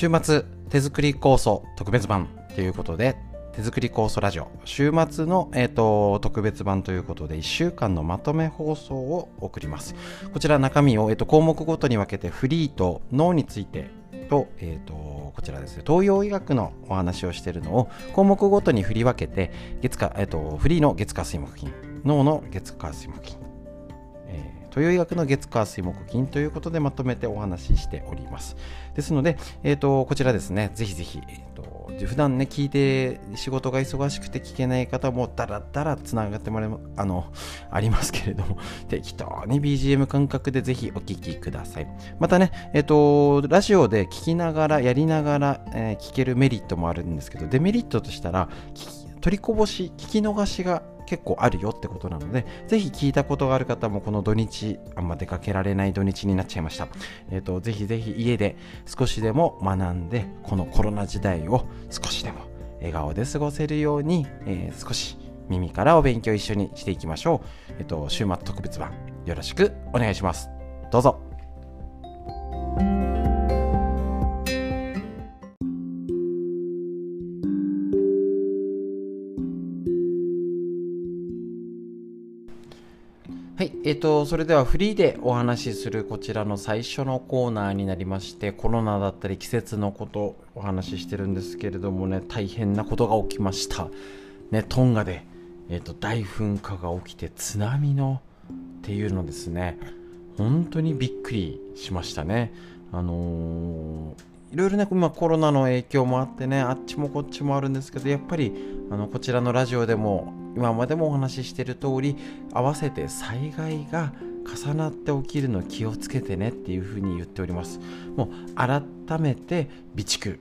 週末手作り酵素特別版ということで手作り酵素ラジオ。週末の、えーと、特別版ということで1週間のまとめ放送を送ります。こちら中身を、えーと、項目ごとに分けてフリーと脳についてと,、えーと、こちらですね。東洋医学のお話をしているのを項目ごとに振り分けて月か、えー、とフリーの月火水木金脳の月火水木金。東洋医学の月火水木金ということでまとめてお話ししております。ですので、えーと、こちらですね、ぜひぜひ、えーと、普段ね、聞いて仕事が忙しくて聞けない方もだらだらつながってもらえあの、ありますけれども、適当に BGM 感覚でぜひお聞きください。またね、えっ、ー、と、ラジオで聞きながら、やりながら、えー、聞けるメリットもあるんですけど、デメリットとしたら聞き、取りこぼし、聞き逃しが結構あるよってことなので、ぜひ聞いたことがある方もこの土日、あんま出かけられない土日になっちゃいました。えっ、ー、と、ぜひぜひ家で少しでも学んで、このコロナ時代を少しでも笑顔で過ごせるように、えー、少し耳からお勉強一緒にしていきましょう。えっ、ー、と、週末特別版よろしくお願いします。どうぞ。はい、えっ、ー、と、それではフリーでお話しするこちらの最初のコーナーになりまして、コロナだったり季節のことお話ししてるんですけれどもね、大変なことが起きました。ね、トンガで、えっ、ー、と、大噴火が起きて津波のっていうのですね、本当にびっくりしましたね。あのーいろいろね、まあ、コロナの影響もあってね、あっちもこっちもあるんですけど、やっぱりあのこちらのラジオでも今までもお話ししている通り合わせて災害が重なって起きるの気をつけてねっていうふうに言っております。もう改めて備蓄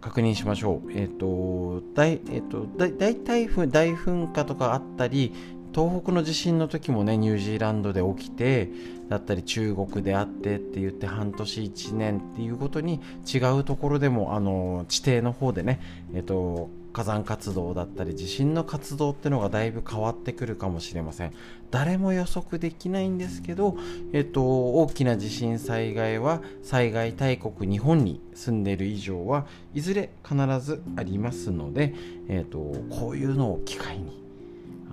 確認しましょう。えっ、ー、と大えっ、ー、と大大大噴火とかあったり東北の地震の時もねニュージーランドで起きてだったり中国であってって言って半年1年っていうことに違うところでもあの地底の方でねえっと火山活動だったり地震の活動ってのがだいぶ変わってくるかもしれません誰も予測できないんですけど、えっと、大きな地震災害は災害大国日本に住んでいる以上はいずれ必ずありますので、えっと、こういうのを機会に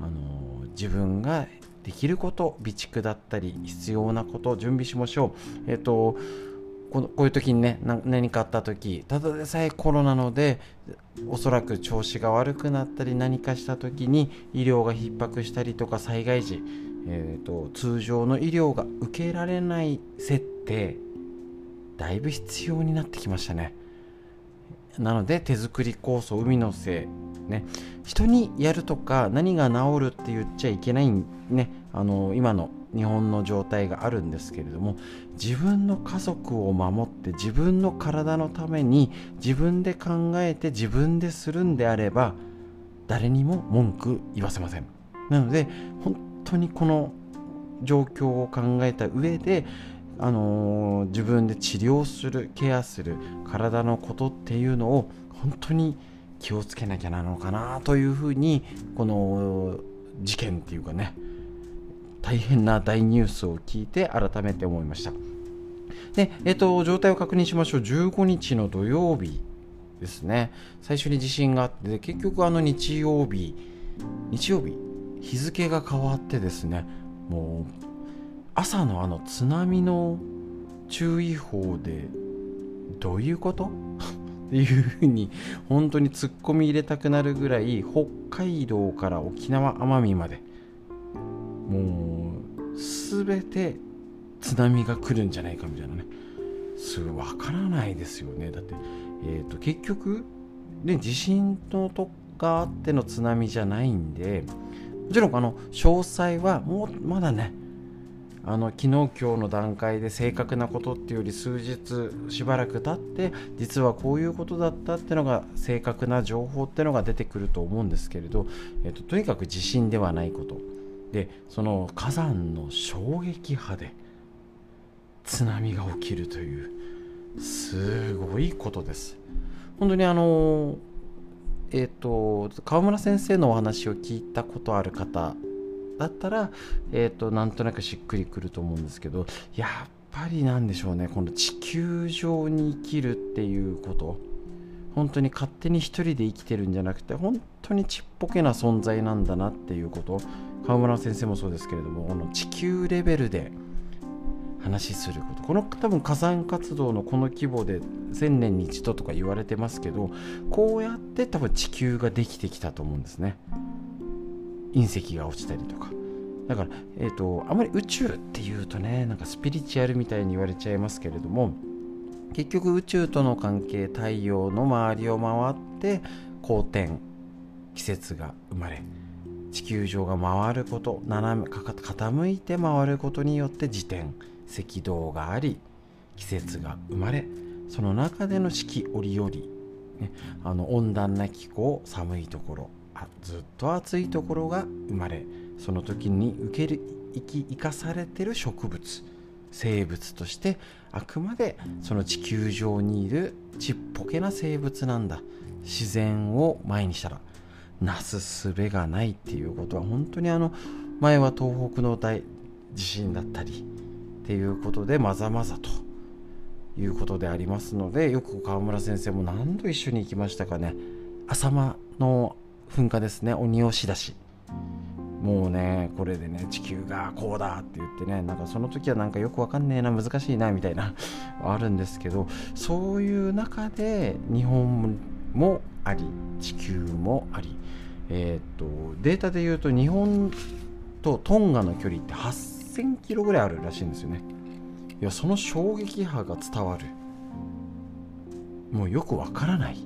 あの自分ができること備蓄だったり必要なことを準備しましょう。えっ、とこのこういう時にね何かあった時ただでさえコロナのでおそらく調子が悪くなったり何かした時に医療が逼迫したりとか災害時、えーと、通常の医療が受けられない設定だいぶ必要になってきましたね。なので手作り酵素海のせいね。人にやるとか何が治るって言っちゃいけないね。あの今の日本の状態があるんですけれども自分の家族を守って自分の体のために自分で考えて自分でするんであれば誰にも文句言わせません。なので本当にこの状況を考えた上であのー、自分で治療するケアする体のことっていうのを本当に気をつけなきゃなのかなというふうにこの事件っていうかね大変な大ニュースを聞いて改めて思いました。で、えっ、と、状態を確認しましょう。15日の土曜日ですね。最初に地震があって、結局あの日曜日、日曜日、日付が変わってですね、もう朝のあの津波の注意報でどういうこと？っていうふうに本当に突っ込み入れたくなるぐらい北海道から沖縄奄美までもう全て津波が来るんじゃないかみたいなね。すぐ分からないですよね。だって、えーと、結局、ね、地震のとがあっての津波じゃないんでもちろんあの詳細はもうまだねあの昨日今日の段階で正確なことっていうより数日しばらく経って実はこういうことだったってのが正確な情報ってのが出てくると思うんですけれど、えっと、とにかく地震ではないこと。でその火山の衝撃波で津波が起きるというすごいことです。本当にあのえっ、ー、と川村先生のお話を聞いたことある方だったら、えーと、なんとなくしっくりくると思うんですけどやっぱりなんでしょうねこの地球上に生きるっていうこと。本当に勝手に一人で生きてるんじゃなくて本当にちっぽけな存在なんだなっていうこと。川村先生もそうですけれどもこの地球レベルで話すること。この多分火山活動のこの規模で1000年に一度とか言われてますけどこうやって多分地球ができてきたと思うんですね。隕石が落ちたりとか。だから、えーと、あまり宇宙っていうとねなんかスピリチュアルみたいに言われちゃいますけれども結局宇宙との関係太陽の周りを回って公転季節が生まれ地球上が回ること斜め傾いて回ることによって自転赤道があり季節が生まれその中での四季折々、ね、あの温暖な気候寒いところずっと暑いところが生まれその時に受ける生き生かされてる植物生物としてあくまでその地球上にいるちっぽけな生物なんだ。自然を前にしたら。なすすべがないっていうことは本当にあの前は東北の大地震だったりっていうことでまざまざということでありますのでよく川村先生も何度一緒に行きましたかね。浅間の噴火ですね。鬼押出し。もうねこれでね地球がこうだって言ってねなんかその時はなんかよくわかんねえな難しいなみたいなあるんですけどそういう中で日本もあり地球もありえっ、とデータで言うと日本とトンガの距離って8000キロぐらいあるらしいんですよね。いやその衝撃波が伝わる。もうよくわからない。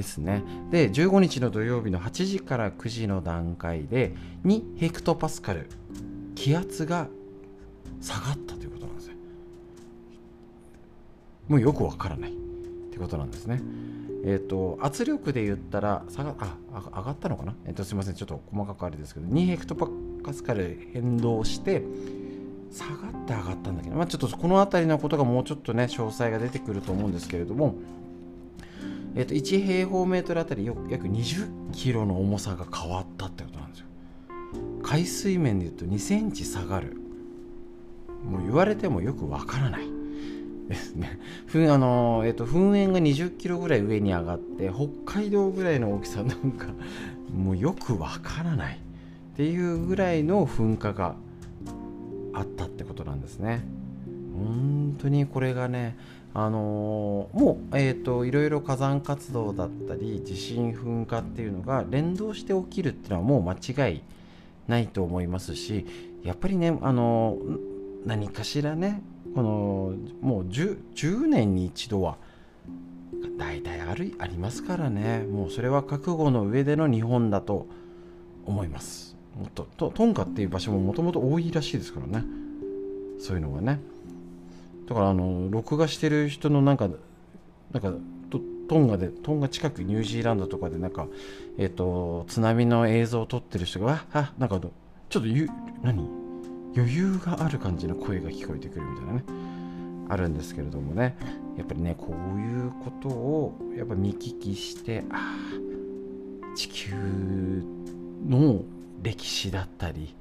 ですね。で15日の土曜日の8時から9時の段階で2ヘクトパスカル気圧が下がったということなんですよ。もうよくわからない。ってことなんですね。え、ー、と圧力で言ったら下があ上がったのかな、えー、とすみません。ちょっと細かくあれですけど2ヘクトパスカル変動して下がって上がったんだけど、まあ、ちょっとこの辺りのことがもうちょっとね詳細が出てくると思うんですけれどもえー、と1平方メートルあたり約20キロの重さが変わったってことなんですよ。海水面でいうと2センチ下がる。もう言われてもよくわからない。ですね。ふあの、えーと、噴煙が20キロぐらい上に上がって北海道ぐらいの大きさなんかもうよくわからない。っていうぐらいの噴火があったってことなんですね。本当にこれがねあのー、もう、えーと、いろいろ火山活動だったり地震噴火っていうのが連動して起きるっていうのはもう間違いないと思いますしやっぱりね、あのー、何かしらねこのもう 10, 10年に一度は大体あるありますからね。もうそれは覚悟の上での日本だと思います。もっとトンガっていう場所ももともと多いらしいですからね。そういうのがね。だからあの録画してる人のなんかなんかトンガでトンガ近くニュージーランドとかでなんかえっ、ー、と津波の映像を撮ってる人があなんかちょっとゆ何？余裕がある感じの声が聞こえてくるみたいなねあるんですけれどもね。やっぱりねこういうことをやっぱ見聞きしてあ地球の歴史だったり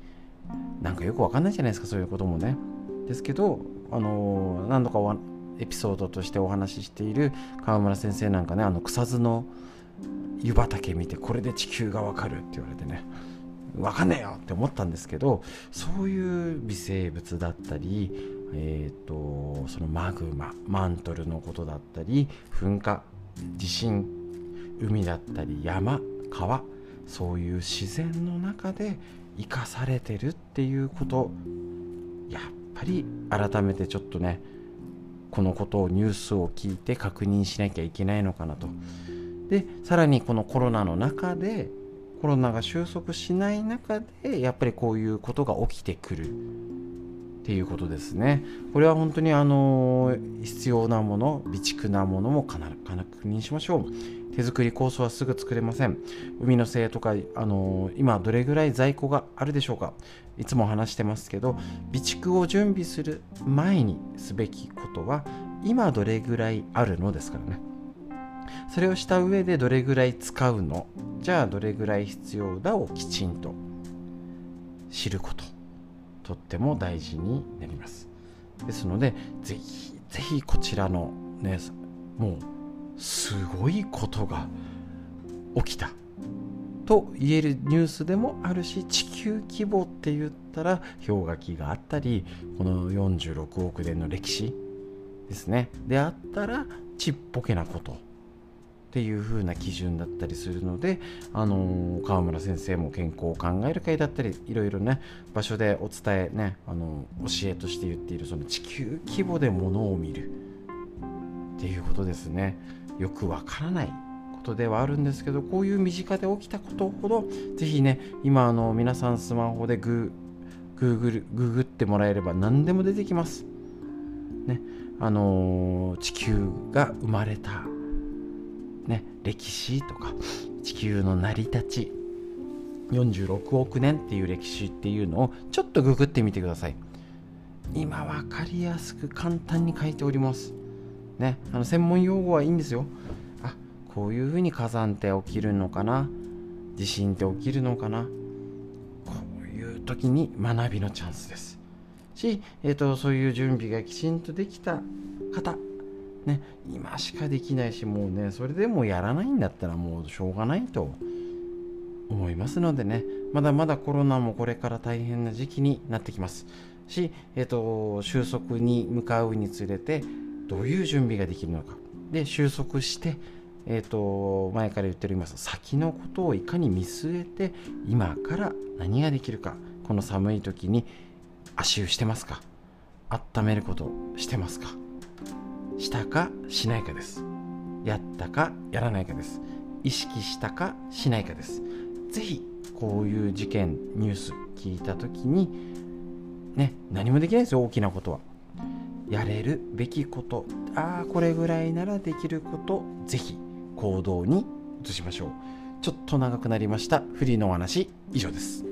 なんかよくわかんないじゃないですかそういうこともね。ですけどあの何度かエピソードとしてお話ししている川村先生なんかねあの草津の湯畑見てこれで地球がわかるって言われてねわかんねえよって思ったんですけどそういう微生物だったり、えーと、そのマグママントルのことだったり噴火地震海だったり山川そういう自然の中で生かされてるっていうことやっぱり改めてちょっとねこのことをニュースを聞いて確認しなきゃいけないのかなと。でさらにこのコロナの中でコロナが収束しない中でやっぱりこういうことが起きてくる。ていうことですね。これは本当にあの必要なもの備蓄なものも必ず確認しましょう。手作り酵素はすぐ作れません。海のせいとか、あの、今どれぐらい在庫があるでしょうか。いつも話してますけど備蓄を準備する前にすべきことは今どれぐらいあるのですからね。それをした上でどれぐらい使うの？じゃあどれぐらい必要だをきちんと知ること。とっても大事になります。ですのでぜひぜひこちらのねもうすごいことが起きた。と言えるニュースでもあるし地球規模って言ったら氷河期があったりこの46億年の歴史ですね。であったらちっぽけなこと。っていう風な基準だったりするので、あのー、川村先生も健康を考える会だったりいろいろね場所でお伝えね、あのー、教えとして言っているその地球規模でものを見る。っていうことですね。よくわからないことではあるんですけどこういう身近で起きたことほどぜひね今あの皆さんスマホでグーグーグルググってもらえれば何でも出てきます。ね。あのー、地球が生まれた、歴史とか地球の成り立ち46億年っていう歴史っていうのをちょっとググってみてください。今分かりやすく簡単に書いております。ねあの専門用語はいいんですよ。あこういうふうに火山って起きるのかな。地震って起きるのかな。こういう時に学びのチャンスです。し、えーとそういう準備がきちんとできた方ね、今しかできないしもうねそれでもやらないんだったらもうしょうがないと思いますのでね。まだまだコロナもこれから大変な時期になってきます。し、えーと、収束に向かうにつれてどういう準備ができるのか。で収束してえーと、前から言っております先のことをいかに見据えて今から何ができるか。この寒い時に足湯してますか？温めることしてますか？したかしないかです。やったかやらないかです。意識したかしないかです。是非こういう事件ニュース聞いた時にね何もできないですよ大きなことは。やれるべきことああこれぐらいならできること是非行動に移しましょう。ちょっと長くなりました。フリーのお話以上です。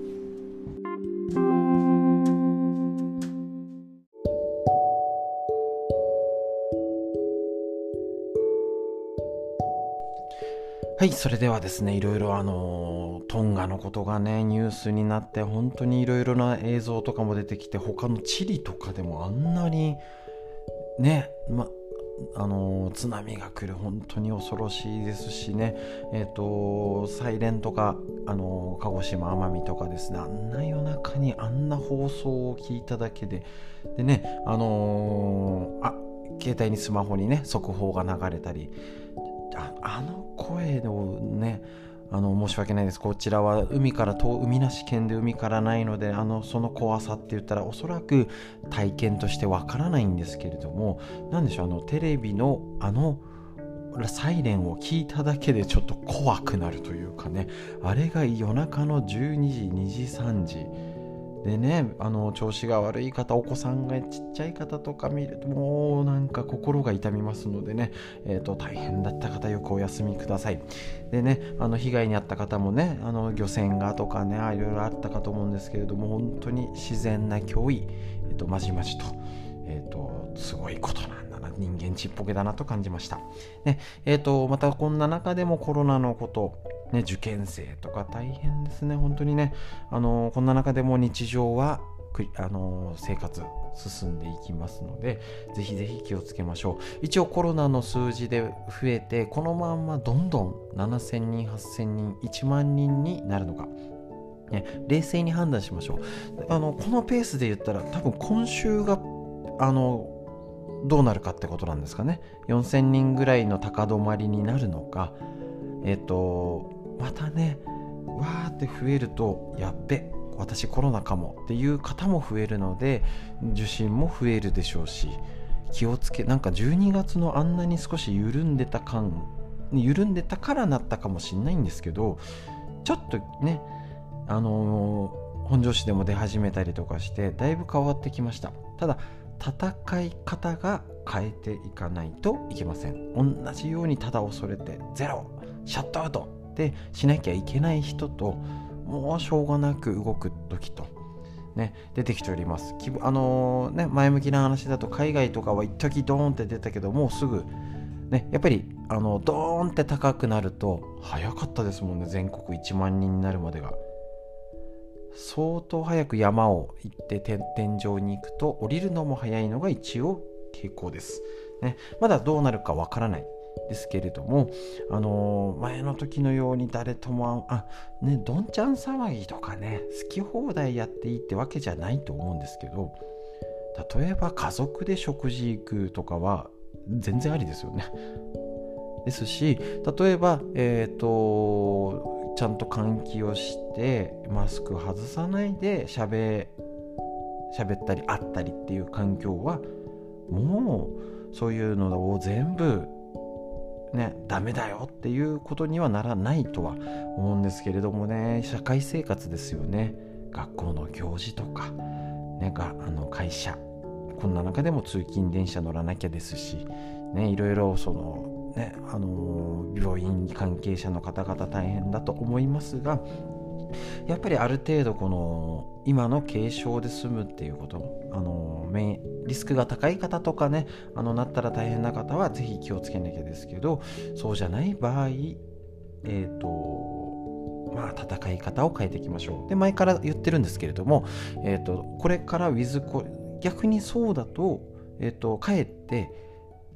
はい、それではですね、いろいろあの、トンガのことがね、ニュースになって、本当にいろいろな映像とかも出てきて、他のチリとかでもあんなに、ね、ま、あの津波が来る本当に恐ろしいですしね、えーと、サイレンとか、あの鹿児島奄美とかですねあんな夜中にあんな放送を聞いただけででねあのー、あ携帯にスマホにね速報が流れたりああの声をねあの申し訳ないです。こちらは海から遠海なし県で海からないのであのその怖さって言ったらおそらく体験としてわからないんですけれども何でしょうあのテレビのあのサイレンを聞いただけでちょっと怖くなるというかねあれが夜中の12時2時3時でねあの調子が悪い方お子さんがちっちゃい方とか見るともうなんか心が痛みますのでね、えーと、大変だった方よくお休みください。でねあの被害に遭った方もねあの漁船がとかねいろいろあったかと思うんですけれども本当に自然な脅威、えーと、まじまじと,、えーと、すごいことなんですだな人間ちっぽけだなと感じました、ねえー、とまたこんな中でもコロナのことね、受験生とか大変ですね、本当にね、あのこんな中でも日常はあの生活進んでいきますので、ぜひぜひ気をつけましょう。一応コロナの数字で増えて、このまんまどんどん7000人、8000人、1万人になるのか。ね、冷静に判断しましょうあのこのペースで言ったら多分今週があのどうなるかってことなんですかね。4000人ぐらいの高止まりになるのか。えっ、とまたねわーって増えるとやっべ私コロナかもっていう方も増えるので受診も増えるでしょうし気をつけなんか12月のあんなに少し緩んでた感緩んでたからなったかもしんないんですけどちょっとねあのー、本庄市でも出始めたりとかしてだいぶ変わってきました。ただ戦い方が変えていかないといけません同じようにただ恐れてゼロシャットアウトってしなきゃいけない人ともうしょうがなく動く時と、ね、出てきております。あのー、ね、前向きな話だと海外とかは一時ドーンって出たけどもうすぐ、ね、やっぱりあのドーンって高くなると早かったですもんね全国1万人になるまでが。相当早く山を行って天井に行くと降りるのも早いのが一応傾向です、ね、まだどうなるかわからないですけれども、あのー、前の時のように誰ともあねどんちゃん騒ぎとかね好き放題やっていいってわけじゃないと思うんですけど例えば家族で食事行くとかは全然ありですよね。ですし例えばえっ、ー、とちゃんと換気をしてマスク外さないでしゃべ喋ったり会ったりっていう環境はもうそういうのを全部ねダメだよっていうことにはならないとは思うんですけれどもね。社会生活ですよね。学校の行事とか、ね、があの会社。こんな中でも通勤電車乗らなきゃですし、ね、いろいろその、ね、あの病院関係者の方々大変だと思いますがやっぱりある程度この今の軽症で済むっていうことあのリスクが高い方とかねあのなったら大変な方はぜひ気をつけなきゃですけどそうじゃない場合えっ、ー、とまあ戦い方を変えていきましょう。で前から言ってるんですけれども、えーと、これからウィズコ逆にそうだと,、えーと、かえって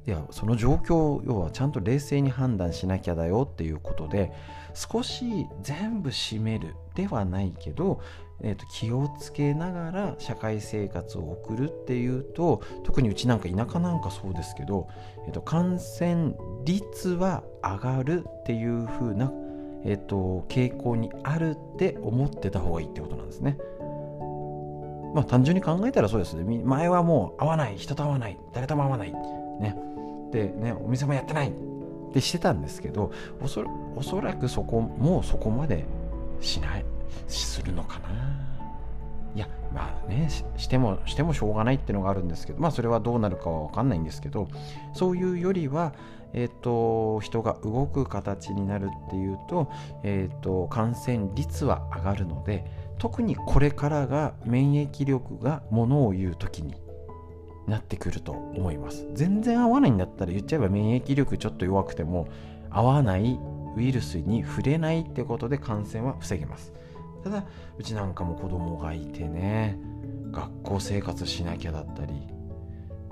いやその状況要はちゃんと冷静に判断しなきゃだよっていうことで少し全部閉めるではないけど、えー、と気をつけながら社会生活を送るっていうと特にうちなんか田舎なんかそうですけど、えー、と感染率は上がるっていう風な、えー、と傾向にあるって思ってた方がいいってことなんですね。まあ単純に考えたらそうですね。前はもう会わない、人と会わない、誰とも会わない。ね。でね、お店もやってないってしてたんですけど、おそおそらくそこ、もうそこまでしない、するのかな。いや、まあねし、しても、してもしょうがないっていうのがあるんですけど、まあそれはどうなるかはわかんないんですけど、そういうよりは、えーと、人が動く形になるっていうと,、えーと感染率は上がるので特にこれからが免疫力がものを言う時になってくると思います。全然合わないんだったら言っちゃえば免疫力ちょっと弱くても合わないウイルスに触れないってことで感染は防げます。ただうちなんかも子供がいてね学校生活しなきゃだったり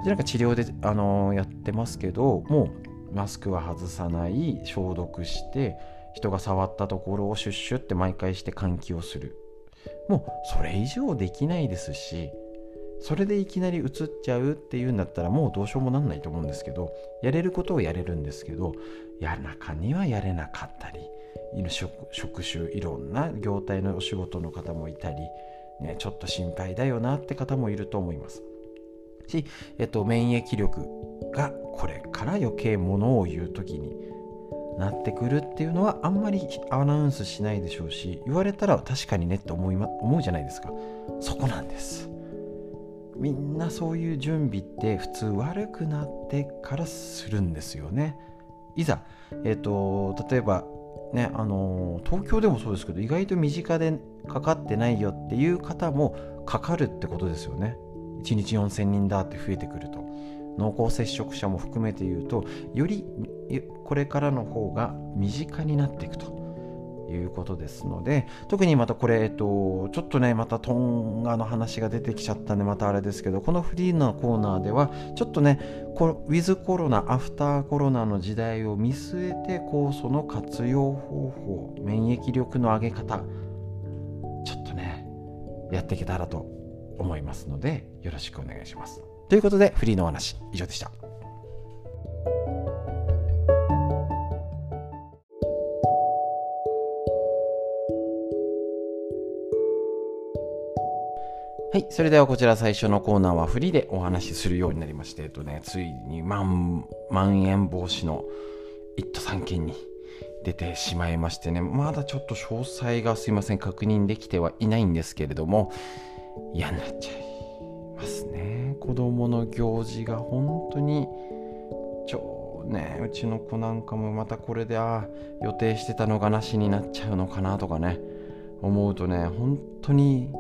うちなんか治療で、あのー、やってますけどもうマスクは外さない消毒して人が触ったところをシュッシュって毎回して換気をする。もうそれ以上できないですしそれでいきなり移っちゃうっていうんだったらもうどうしようもなんないと思うんですけどやれることをやれるんですけどや中にはやれなかったり職種いろんな業態のお仕事の方もいたり、ね、ちょっと心配だよなって方もいると思います。し、えっと、免疫力がこれから余計ものを言う時になってくるっていうのはあんまりアナウンスしないでしょうし言われたら確かにねって思い、ま、思うじゃないですか。そこなんです。みんなそういう準備って普通悪くなってからするんですよね。いざ、えーと、例えばねあの東京でもそうですけど意外と身近でかかってないよっていう方もかかるってことですよね。1日4000人だって増えてくると。濃厚接触者も含めて言うとよりこれからの方が身近になっていくと。いうことですので特にまたこれ、えっと、ちょっとねまたトンガの話が出てきちゃったんでまたあれですけどこのフリーのコーナーではちょっとねこウィズコロナアフターコロナの時代を見据えて酵素の活用方法免疫力の上げ方ちょっとねやっていけたらと思いますのでよろしくお願いします。ということでフリーのお話以上でした。はい。それではこちら最初のコーナーはフリーでお話しするようになりまして、えっとね、ついにまん、まん延防止の1都3県に出てしまいましてね、まだちょっと詳細がすいません、確認できてはいないんですけれども、嫌になっちゃいますね。子供の行事が本当に、ちょね、うちの子なんかもまたこれで、あ予定してたのがなしになっちゃうのかなとかね、思うとね、本当に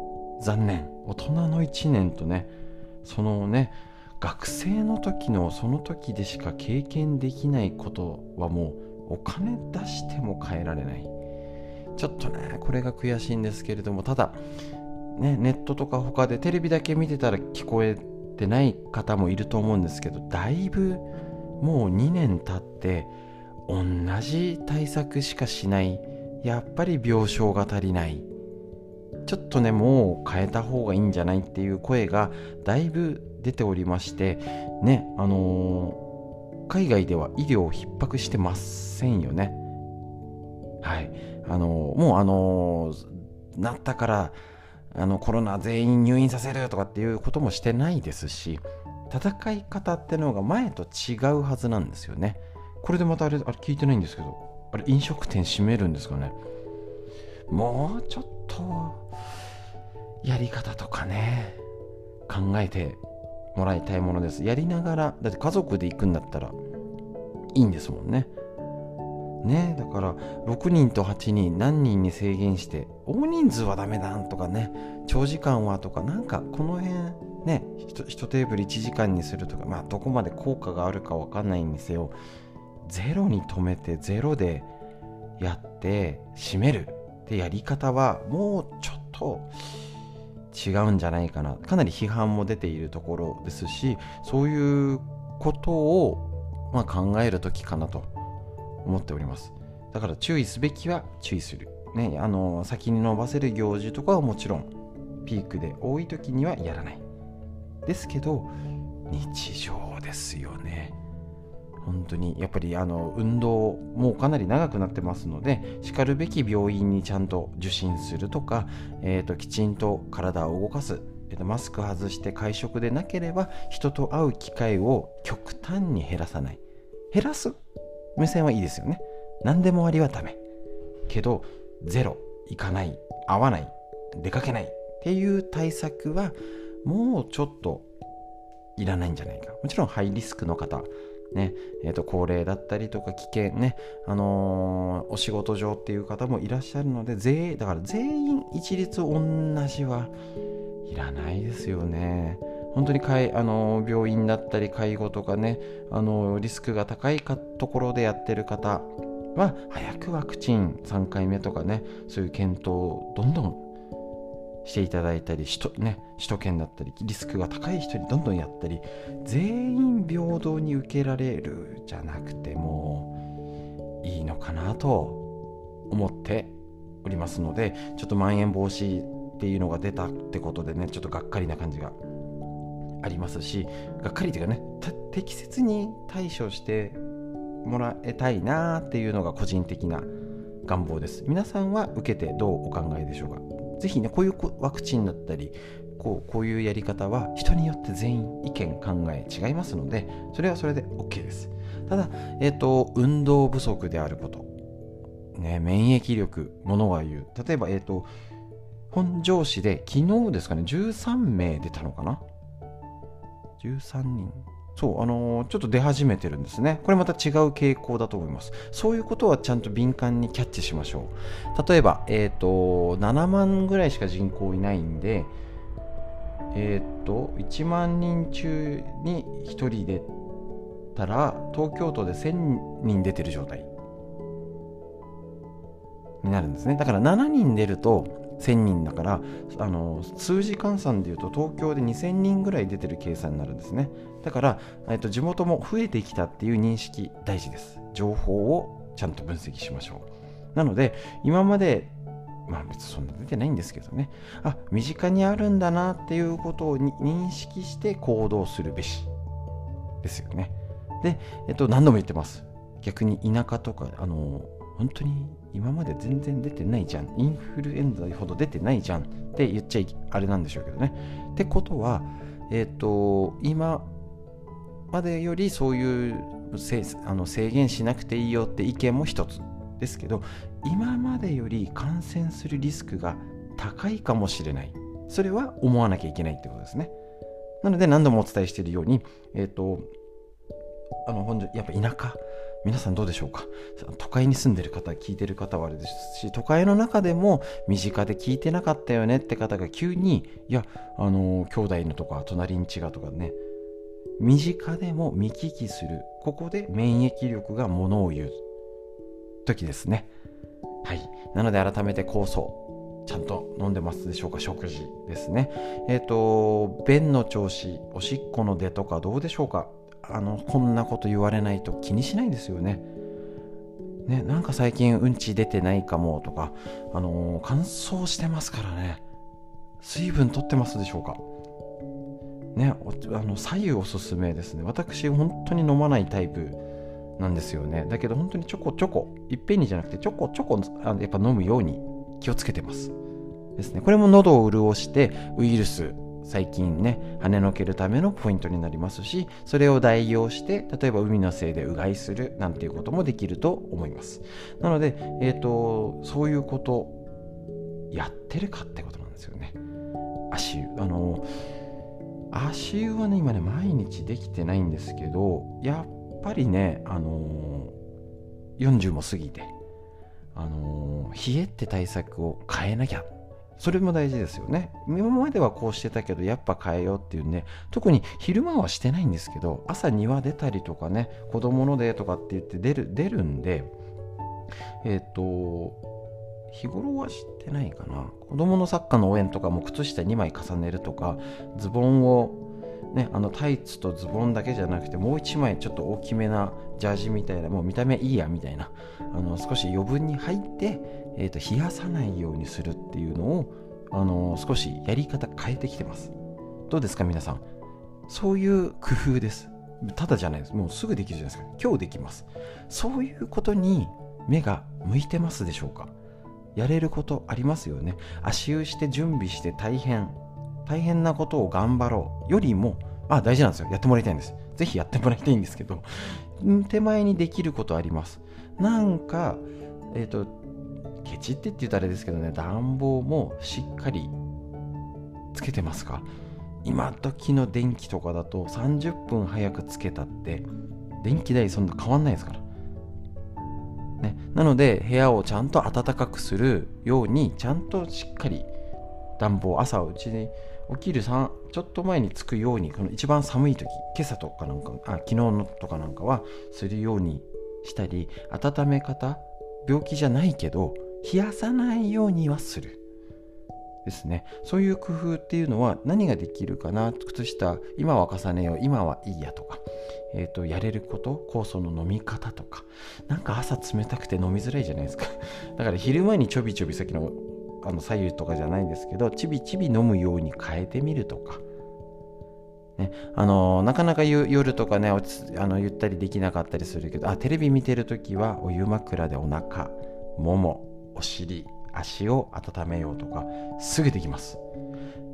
残念大人の1年とねそのね学生の時のその時でしか経験できないことはもうお金出しても変えられない。ちょっとねこれが悔しいんですけれどもただね、ネットとか他でテレビだけ見てたら聞こえてない方もいると思うんですけどだいぶもう2年経って同じ対策しかしない。やっぱり病床が足りない。ちょっとねもう変えた方がいいんじゃないっていう声がだいぶ出ておりましてねあのー、海外では医療逼迫してませんよね。はい。あのー、もうあのー、なったからあのコロナ全員入院させるとかっていうこともしてないですし戦い方ってのが前と違うはずなんですよね。これでまたあれあれ聞いてないんですけどあれ飲食店閉めるんですかね。もうちょっとやり方とかね考えてもらいたいものです。やりながらだって家族で行くんだったらいいんですもんね。ねだから6人と8人何人に制限して大人数はダメだとかね長時間はとかなんかこの辺ね1テーブル1時間にするとかまあどこまで効果があるか分かんないんですよ。ゼロに止めてゼロでやって締める。ってやり方はもうちょっと違うんじゃないかな。かなり批判も出ているところですしそういうことを、まあ、考える時かなと思っております。だから注意すべきは注意する、ね、あの先に伸ばせる行事とかはもちろんピークで多い時にはやらない。ですけど日常ですよね。本当にやっぱりあの運動もかなり長くなってますのでしかるべき病院にちゃんと受診するとか、えーと、きちんと体を動かす、えーとマスク外して会食でなければ人と会う機会を極端に減らさない。減らす目線はいいですよね。何でもありはダメ。けどゼロ行かない会わない出かけないっていう対策はもうちょっといらないんじゃないか。もちろんハイリスクの方ねえー、と高齢だったりとか危険ね、あのー、お仕事上っていう方もいらっしゃるので全だから全員一律同じはいらないですよね。本当にかいあの病院だったり介護とかねあのリスクが高いかところでやってる方は早くワクチン3回目とかねそういう検討をどんどんしていただいたり首都,、ね、首都圏だったりリスクが高い人にどんどんやったり全員平等に受けられるじゃなくてもいいのかなと思っておりますのでちょっとまん延防止っていうのが出たってことでねちょっとがっかりな感じがありますしがっかりというかね適切に対処してもらいたいなっていうのが個人的な願望です。皆さんは受けてどうお考えでしょうか？ぜひねこういうワクチンだったりこうこういうやり方は人によって全員意見考え違いますのでそれはそれで OK です。ただ、えーと、運動不足であること、ね、免疫力ものは言う。例えば、えーと本庄市で昨日ですかね13名出たのかな？13人。そう、あのー、ちょっと出始めてるんですね。これまた違う傾向だと思います。そういうことはちゃんと敏感にキャッチしましょう。例えば、えっ、ー、と、7万ぐらいしか人口いないんで、えっ、ー、と、1万人中に1人出たら、東京都で1000人出てる状態になるんですね。だから7人出ると、1000人だからあの数字換算でいうと東京で2000人ぐらい出てる計算になるんですねだから、えっと、地元も増えてきたっていう認識大事です。情報をちゃんと分析しましょう。なので今までまあ別にそんな出てないんですけどね。あ身近にあるんだなっていうことを認識して行動するべしですよね。で、えっと、何度も言ってます。逆に田舎とかあの本当に今まで全然出てないじゃん。インフルエンザほど出てないじゃんって言っちゃいあれなんでしょうけどね。ってことはえっ、ー、と今までよりそういうあの制限しなくていいよって意見も一つですけど今までより感染するリスクが高いかもしれない。それは思わなきゃいけないってことですね。なので何度もお伝えしているようにえっ、ー、とあのやっぱ田舎皆さんどうでしょうか？都会に住んでる方聞いてる方はあれですし都会の中でも身近で聞いてなかったよねって方が急にいやあの兄弟のとか隣に違うとかね身近でも見聞きする。ここで免疫力がものを言う時ですね。はい。なので改めて酵素ちゃんと飲んでますでしょうか食事ですね。えっ、ー、と便の調子おしっこの出とかどうでしょうか。あのこんなこと言われないと気にしないんですよね。ねなんか最近うんち出てないかもとか。あのー、乾燥してますからね。水分取ってますでしょうか。ね、あの左右おすすめですね。私本当に飲まないタイプなんですよね。だけど本当にちょこちょこいっぺんにじゃなくてちょこちょこやっぱ飲むように気をつけてますですね。これも喉を潤してウイルス細菌ね跳ねのけるためのポイントになりますしそれを代用して例えば海のせいでうがいするなんていうこともできると思います。なので、えーと、そういうことやってるかってことなんですよね。足あの足湯はね今ね毎日できてないんですけどやっぱりねあのー、40も過ぎてあのー、冷えって対策を変えなきゃ。それも大事ですよね。今まではこうしてたけどやっぱ変えようっていうね。特に昼間はしてないんですけど朝庭出たりとかね子供のでとかって言って出る出るんでえっ、ー、と日頃は知ってないかな。子供のサッカーの応援とかも靴下2枚重ねるとかズボンをね、あのタイツとズボンだけじゃなくてもう1枚ちょっと大きめなジャージみたいなもう見た目いいやみたいなあの少し余分に入って、えーと、冷やさないようにするっていうのをあの少しやり方変えてきてます。どうですか皆さん？そういう工夫です。ただじゃないです。もうすぐできるじゃないですか。今日できます。そういうことに目が向いてますでしょうか？やれることありますよね。足湯して準備して大変。大変なことを頑張ろう。よりもあ大事なんですよ。やってもらいたいんです。ぜひやってもらいたいんですけど手前にできることあります。なんかえっ、ー、とケチってって言ったらあれですけどね暖房もしっかりつけてますか？今時の電気とかだと30分早くつけたって電気代そんな変わんないですから。ね、なので部屋をちゃんと暖かくするようにちゃんとしっかり暖房朝うちに起きるさちょっと前に着くようにこの一番寒い時今朝とかなんかあ昨日のとかなんかはするようにしたり温め方病気じゃないけど冷やさないようにはする。ですね。そういう工夫っていうのは何ができるかな？靴下今は重ねよう今はいいやとか、えーと、やれること？酵素の飲み方とか。なんか朝冷たくて飲みづらいじゃないですか。だから昼間にちょびちょび先のあの左右とかじゃないんですけどちびちび飲むように変えてみるとか、ね、あのなかなか夜とかねあのゆったりできなかったりするけどあテレビ見てる時はお湯枕でお腹ももお尻足を温めようとかすぐできます。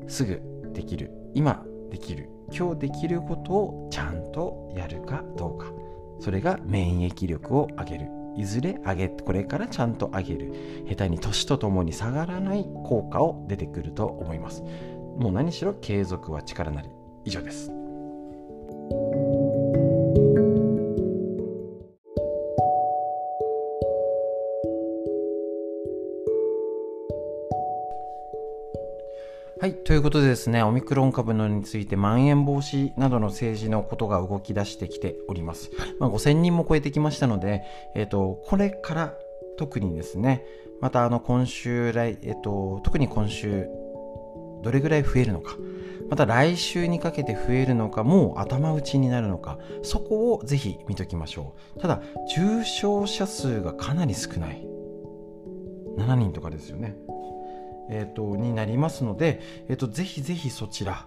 すぐできる。今できる。今日できることをちゃんとやるかどうか。それが免疫力を上げる。いずれ上げこれからちゃんと上げる。下手に年とともに下がらない効果を出てくると思います。もう何しろ継続は力なり。以上です。はい。ということでですね、オミクロン株のについて、まん延防止などの政治のことが動き出してきております。まあ、5000人も超えてきましたので、えっ、と、これから特にですね、またあの今週来、えっ、と、特に今週、どれぐらい増えるのか、また来週にかけて増えるのか、もう頭打ちになるのか、そこをぜひ見ときましょう。ただ、重症者数がかなり少ない。7人とかですよね。えーと、になりますので、えーと、ぜひぜひそちら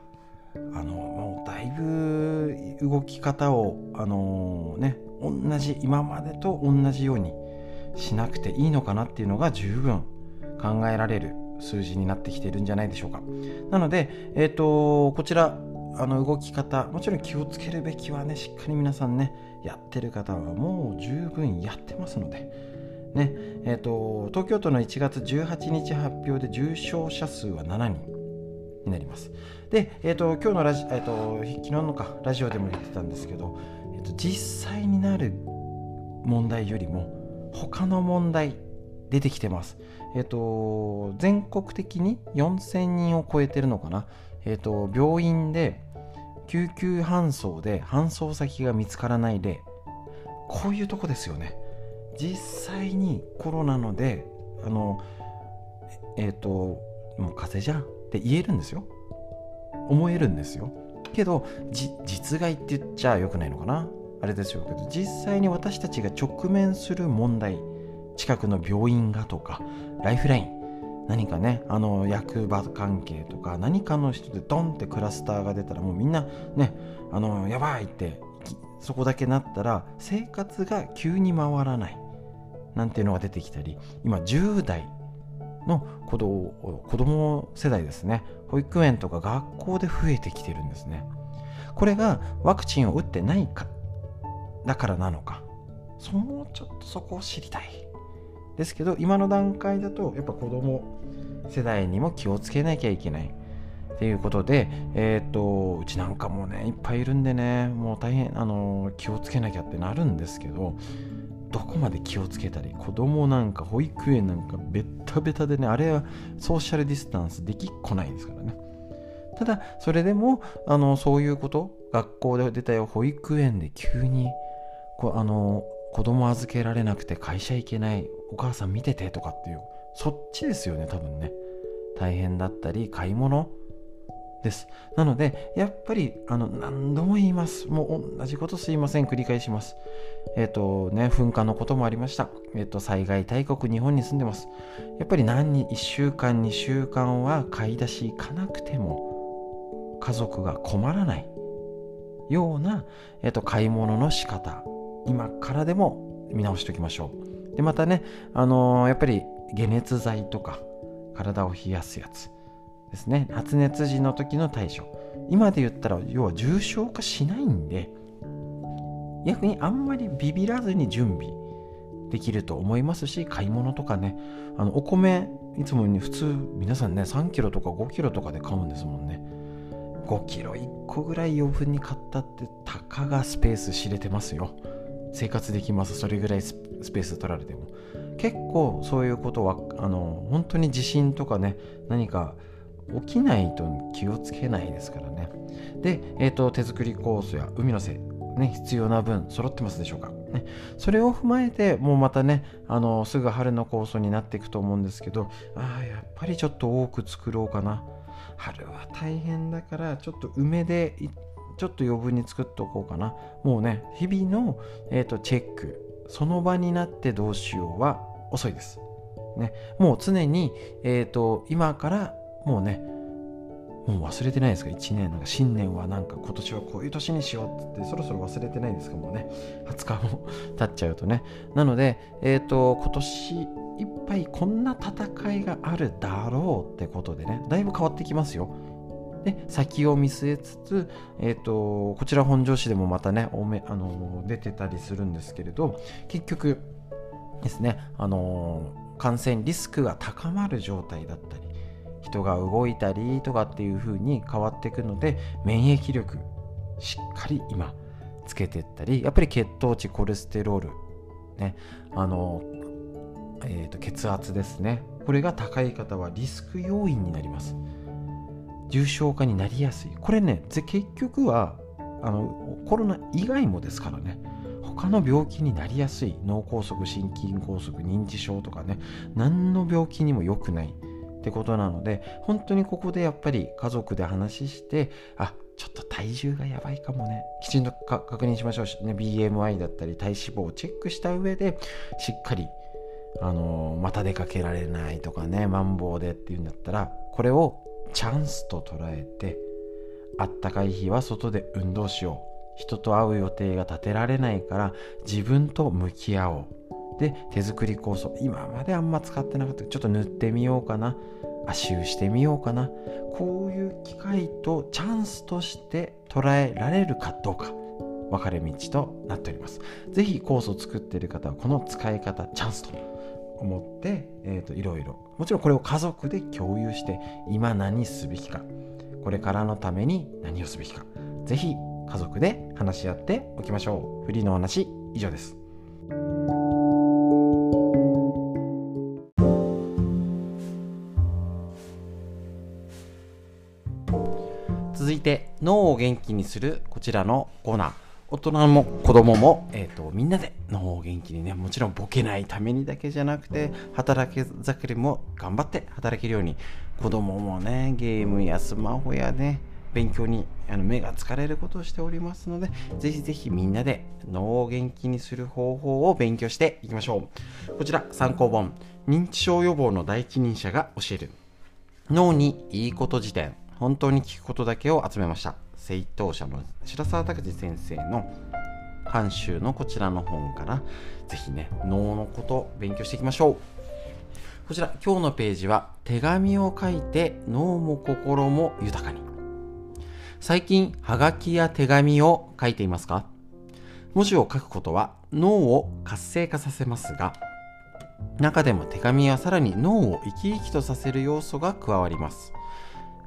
あのもうだいぶ動き方をあのー、ね同じ今までと同じようにしなくていいのかなっていうのが十分考えられる数字になってきているんじゃないでしょうか。なので、えーと、こちらあの動き方もちろん気をつけるべきはねしっかり皆さんねやってる方はもう十分やってますのでねえーと、東京都の1月18日発表で重症者数は7人になります。で、えーと、今日のラジ、えーと、昨日のかラジオでも言ってたんですけど、えー、と実際になる問題よりも他の問題出てきてます。えー、と全国的に4000人を超えてるのかな、えー、と病院で救急搬送で搬送先が見つからない例こういうとこですよね。実際にコロナのであのえっ、ー、ともう風邪じゃんって言えるんですよ。思えるんですよ。けど実害って言っちゃよくないのかな？あれですよ。けど実際に私たちが直面する問題近くの病院がとかライフライン何かねあの役場関係とか何かの人でドンってクラスターが出たらもうみんなねあのやばいってそこだけなったら生活が急に回らない。なんていうのが出てきたり今10代の子供子供世代ですね。保育園とか学校で増えてきてるんですね。これがワクチンを打ってないかだからなのか。そもうちょっとそこを知りたい。ですけど今の段階だとやっぱ子供世代にも気をつけなきゃいけない。っていうことで、えっ、ー、とうちなんかもねいっぱいいるんでねもう大変あの気をつけなきゃってなるんですけどどこまで気をつけたり子供なんか保育園なんかベッタベタでねあれはソーシャルディスタンスできっこないですからね。ただそれでもあのそういうこと学校で出たよ保育園で急にこあの子供預けられなくて会社行けないお母さん見ててとかっていうそっちですよね多分ね。大変だったり買い物です。なのでやっぱりあの何度も言います。もう同じことすいません。繰り返します。えっ、ー、とね噴火のこともありました。えっ、ー、と災害大国日本に住んでます。やっぱり何に1週間2週間は買い出し行かなくても家族が困らない。ような、えっ、ー、と買い物の仕方。今からでも見直しておきましょう。でまたねあのやっぱり解熱剤とか体を冷やすやつ。ですね。発熱時の時の対処。今で言ったら要は重症化しないんで逆にあんまりビビらずに準備できると思いますし買い物とかね。あのお米いつもに普通皆さんね3キロとか5キロとかで買うんですもんね。5キロ1個ぐらい余分に買ったってたかがスペース知れてますよ。生活できます。それぐらいスペース取られても。結構そういうことはあの本当に地震とかね何か起きないと気をつけないですからね。で、えーと、手作り酵素や海のせいね、必要な分揃ってますでしょうか、ね、それを踏まえてもうまたねあのすぐ春の酵素になっていくと思うんですけどあやっぱりちょっと多く作ろうかな。春は大変だからちょっと梅でちょっと余分に作っておこうかな。もうね日々の、えーと、チェックその場になってどうしようは遅いです、ね、もう常に、えーと今からもうねもう忘れてないですか？1年なんか新年はなんか今年はこういう年にしようってってそろそろ忘れてないですか？もうね20日も経っちゃうとね。なのでえっ、ー、と今年いっぱいこんな戦いがあるだろうってことでねだいぶ変わってきますよ。で先を見据えつつ、えーと、こちら本庄市でもまたねおめあの出てたりするんですけれど結局ですね、あの感染リスクが高まる状態だったり人が動いたりとかっていう風に変わっていくので免疫力しっかり今つけていったりやっぱり血糖値コレステロールねあの、えーと、血圧ですね。これが高い方はリスク要因になります。重症化になりやすい。これね結局はあのコロナ以外もですからね他の病気になりやすい。脳梗塞心筋梗塞認知症とかね何の病気にも良くない。ってことなので本当にここでやっぱり家族で話してあちょっと体重がやばいかもね。きちんと確認しましょうね BMI だったり体脂肪をチェックした上でしっかりあの、また出かけられないとかねマンボウでっていうんだったらこれをチャンスと捉えてあったかい日は外で運動しよう。人と会う予定が立てられないから自分と向き合おう。で手作り酵素。今まであんま使ってなかった。ちょっと塗ってみようかな。足湯してみようかな。こういう機会とチャンスとして捉えられるかどうか。分かれ道となっております。是非酵素を作っている方はこの使い方チャンスと思って、えーと、いろいろ。もちろんこれを家族で共有して今何すべきか。これからのために何をすべきか。是非家族で話し合っておきましょう。フリーの話以上です。続いて脳を元気にするこちらのコーナー。大人も子供も、えーと、みんなで脳を元気にねもちろんボケないためにだけじゃなくて働き盛りも頑張って働けるように子供もねゲームやスマホやね勉強にあの目が疲れることをしておりますのでぜひぜひみんなで脳を元気にする方法を勉強していきましょう。こちら参考本。認知症予防の第一人者が教える。脳にいいこと辞典。本当に聞くことだけを集めました。正当者の白澤拓司先生の監修のこちらの本からぜひね脳のこと勉強していきましょう。こちら今日のページは手紙を書いて脳も心も豊かに。最近ハガキや手紙を書いていますか？文字を書くことは脳を活性化させますが中でも手紙はさらに脳を生き生きとさせる要素が加わります。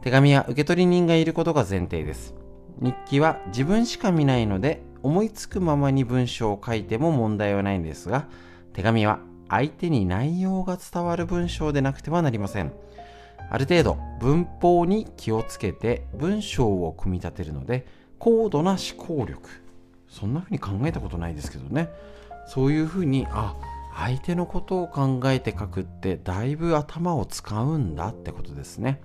手紙は受取人がいることが前提です。日記は自分しか見ないので思いつくままに文章を書いても問題はないんですが手紙は相手に内容が伝わる文章でなくてはなりません。ある程度文法に気をつけて文章を組み立てるので高度な思考力。そんな風に考えたことないですけどね。そういう風にあ相手のことを考えて書くってだいぶ頭を使うんだってことですね。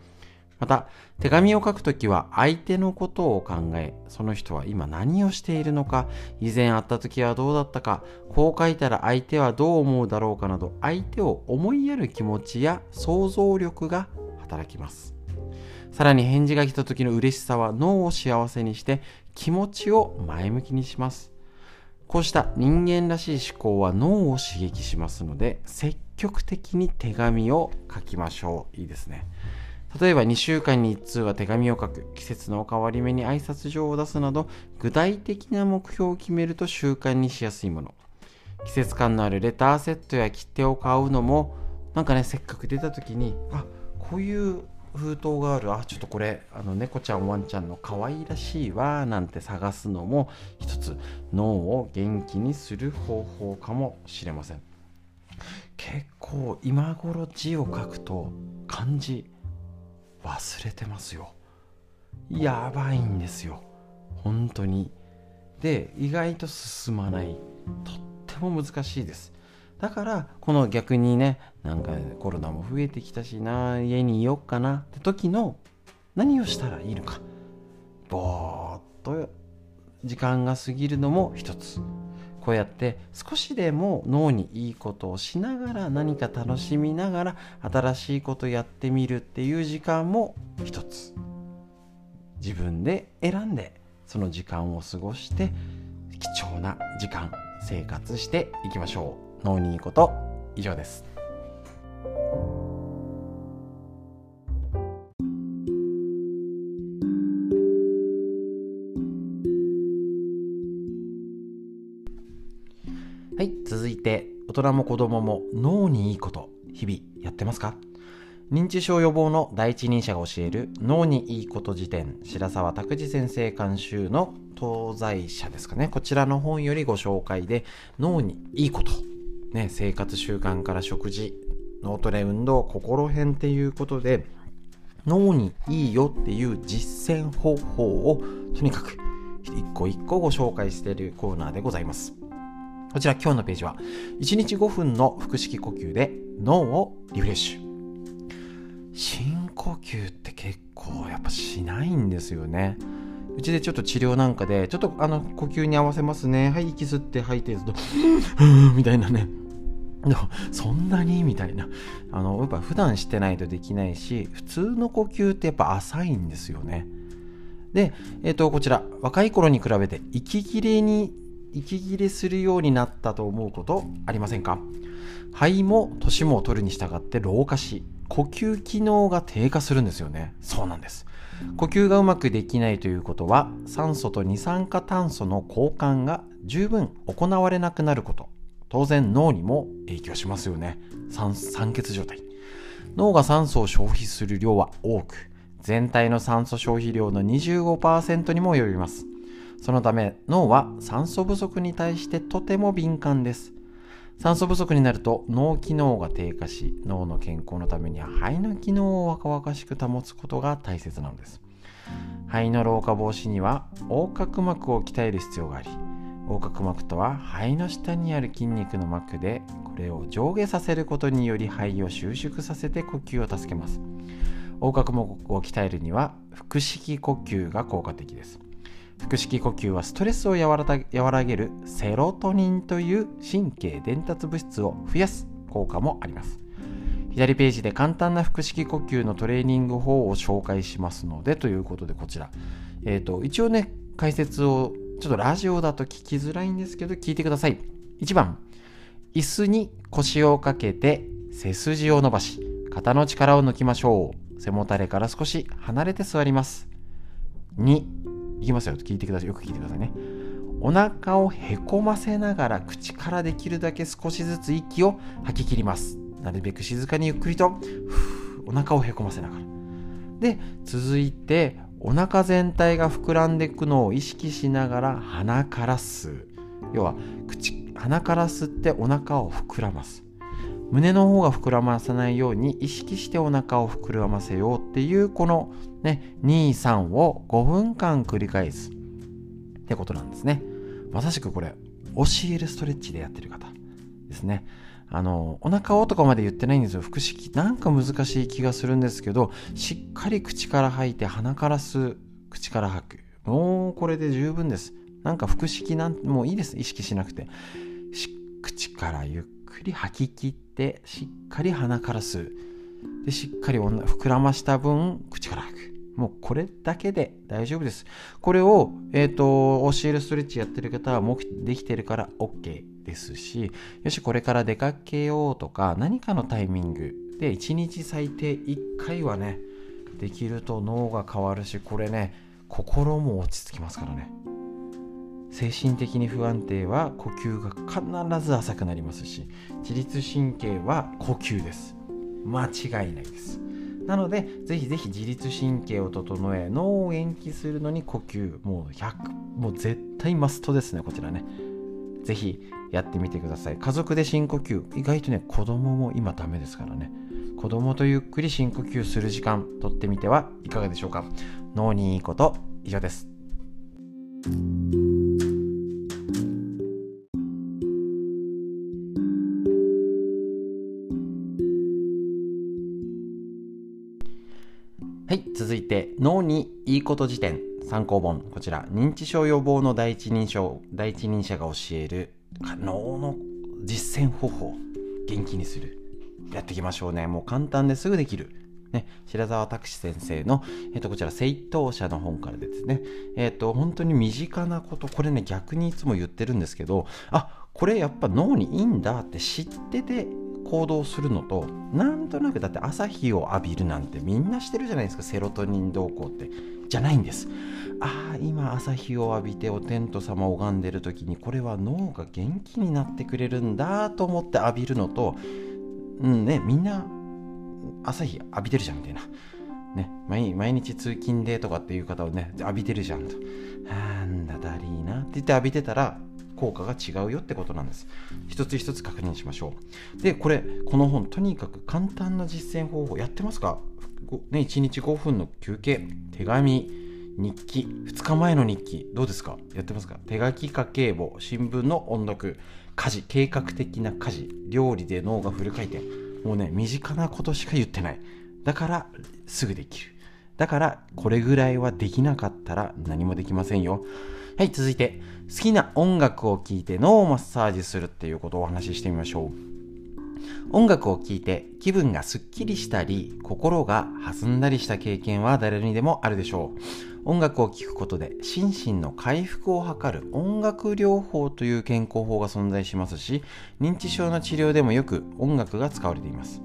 また手紙を書くときは相手のことを考えその人は今何をしているのか以前会った時はどうだったかこう書いたら相手はどう思うだろうかなど相手を思いやる気持ちや想像力が働きます。さらに返事が来た時の嬉しさは脳を幸せにして気持ちを前向きにします。こうした人間らしい思考は脳を刺激しますので積極的に手紙を書きましょう。いいですね。例えば2週間に1通は手紙を書く。季節の変わり目に挨拶状を出すなど具体的な目標を決めると習慣にしやすいもの。季節感のあるレターセットや切手を買うのもなんかねせっかく出た時にあこういう封筒がある。あちょっとこれあの猫ちゃんワンちゃんの可愛らしいわなんて探すのも一つ脳を元気にする方法かもしれません。結構今頃字を書くと漢字忘れてますよ。やばいんですよ。本当に。で意外と進まない。とっても難しいです。だからこの逆にねなんかコロナも増えてきたしな家にいよっかなって時の何をしたらいいのか。ぼーっと時間が過ぎるのも一つ。こうやって少しでも脳にいいことをしながら何か楽しみながら新しいことやってみるっていう時間も一つ。自分で選んでその時間を過ごして貴重な時間生活していきましょう。脳にいいこと。以上です。はい続いて大人も子供も脳にいいこと日々やってますか？認知症予防の第一人者が教える脳にいいこと辞典白沢拓司先生監修の東西社ですかねこちらの本よりご紹介で脳にいいことね、生活習慣から食事、脳トレ運動、心編っていうことで、脳にいいよっていう実践方法をとにかく一個一個ご紹介しているコーナーでございます。こちら今日のページは1日5分の腹式呼吸で脳をリフレッシュ。深呼吸って結構やっぱしないんですよね。うちでちょっと治療なんかで、ちょっとあの呼吸に合わせますね。はい、息吸って吐いてると、みたいなね。そんなにみたいな。あの、やっぱ普段してないとできないし、普通の呼吸ってやっぱ浅いんですよね。で、えっ、ー、と、こちら、若い頃に比べて息切れに、息切れするようになったと思うことありませんか？肺も年も取るに従って老化し、呼吸機能が低下するんですよね。そうなんです。呼吸がうまくできないということは酸素と二酸化炭素の交換が十分行われなくなること。当然脳にも影響しますよね。酸酸欠状態。脳が酸素を消費する量は多く全体の酸素消費量の25%にも及びます。そのため脳は酸素不足に対してとても敏感です。酸素不足になると脳機能が低下し脳の健康のためには肺の機能を若々しく保つことが大切なのです。肺の老化防止には横隔膜を鍛える必要があり横隔膜とは肺の下にある筋肉の膜でこれを上下させることにより肺を収縮させて呼吸を助けます。横隔膜を鍛えるには腹式呼吸が効果的です。腹式呼吸はストレスを和らげるセロトニンという神経伝達物質を増やす効果もあります。左ページで簡単な腹式呼吸のトレーニング法を紹介しますのでということでこちら、えーと、一応ね解説をちょっとラジオだと聞きづらいんですけど聞いてください。1番椅子に腰をかけて背筋を伸ばし肩の力を抜きましょう。背もたれから少し離れて座ります。2いきますよ。聞いてください。よく聞いてくださいね。お腹をへこませながら口からできるだけ少しずつ息を吐き切ります。なるべく静かにゆっくりと、お腹をへこませながら。で、続いて、お腹全体が膨らんでいくのを意識しながら鼻から吸う。要は、口、鼻から吸ってお腹を膨らます。胸の方が膨らまさないように意識してお腹を膨らませようっていうこのね23を5分間繰り返すってことなんですね。まさしくこれ教えるストレッチでやってる方ですね。あのお腹をとかまで言ってないんですよ。腹式。なんか難しい気がするんですけどしっかり口から吐いて鼻から吸う口から吐く。もうこれで十分です。なんか腹式なんもういいです。意識しなくて。口からゆっくり吐き切ってしっかり鼻から吸う。でしっかり膨らました分口から吐く。もうこれだけで大丈夫です。これを、えーと、教えるストレッチやってる方はもうできてるから OK ですしよしこれから出かけようとか何かのタイミングで1日最低1回はねできると脳が変わるしこれね心も落ち着きますからね。精神的に不安定は呼吸が必ず浅くなりますし自律神経は呼吸です。間違いないです。なのでぜひぜひ自律神経を整え脳を元気するのに呼吸。もう100もう絶対マストですねこちらね。ぜひやってみてください。家族で深呼吸。意外とね子供も今ダメですからね。子供とゆっくり深呼吸する時間とってみてはいかがでしょうか。脳にいいこと以上です。はい、続いて、脳にいいこと辞典参考本。こちら、認知症予防の第一人称、第一人者が教える脳の実践方法。元気にする。やっていきましょうね。もう簡単ですぐできる。ね、白沢拓司先生の、えっと、こちら、正当者の本からですね、えっと、本当に身近なこと、これね、逆にいつも言ってるんですけど、あ、これやっぱ脳にいいんだって知ってて行動するのとなんとなくだって朝日を浴びるなんてみんなしてるじゃないですか。セロトニン動向って。じゃないんです。ああ今朝日を浴びてお天道様を拝んでる時にこれは脳が元気になってくれるんだと思って浴びるのとうんねみんな朝日浴びてるじゃんみたいな。ね、毎毎日通勤でとかっていう方をね浴びてるじゃんと。なんだだりーなって言って浴びてたら効果が違うよってことなんです。一つ一つ確認しましょう。で、これ、この本、とにかく簡単な実践方法やってますか？ね、1日5分の休憩、手紙、日記、2日前の日記、どうですか？やってますか？手書き家計簿、新聞の音読、家事、計画的な家事、料理で脳がフル回転。もうね、身近なことしか言ってない。だから、すぐできる。だから、これぐらいはできなかったら何もできませんよ。はい、続いて、好きな音楽を聴いて脳をマッサージするっていうことをお話ししてみましょう。音楽を聴いて気分がすっきりしたり、心が弾んだりした経験は誰にでもあるでしょう。音楽を聴くことで心身の回復を図る音楽療法という健康法が存在しますし、認知症の治療でもよく音楽が使われています。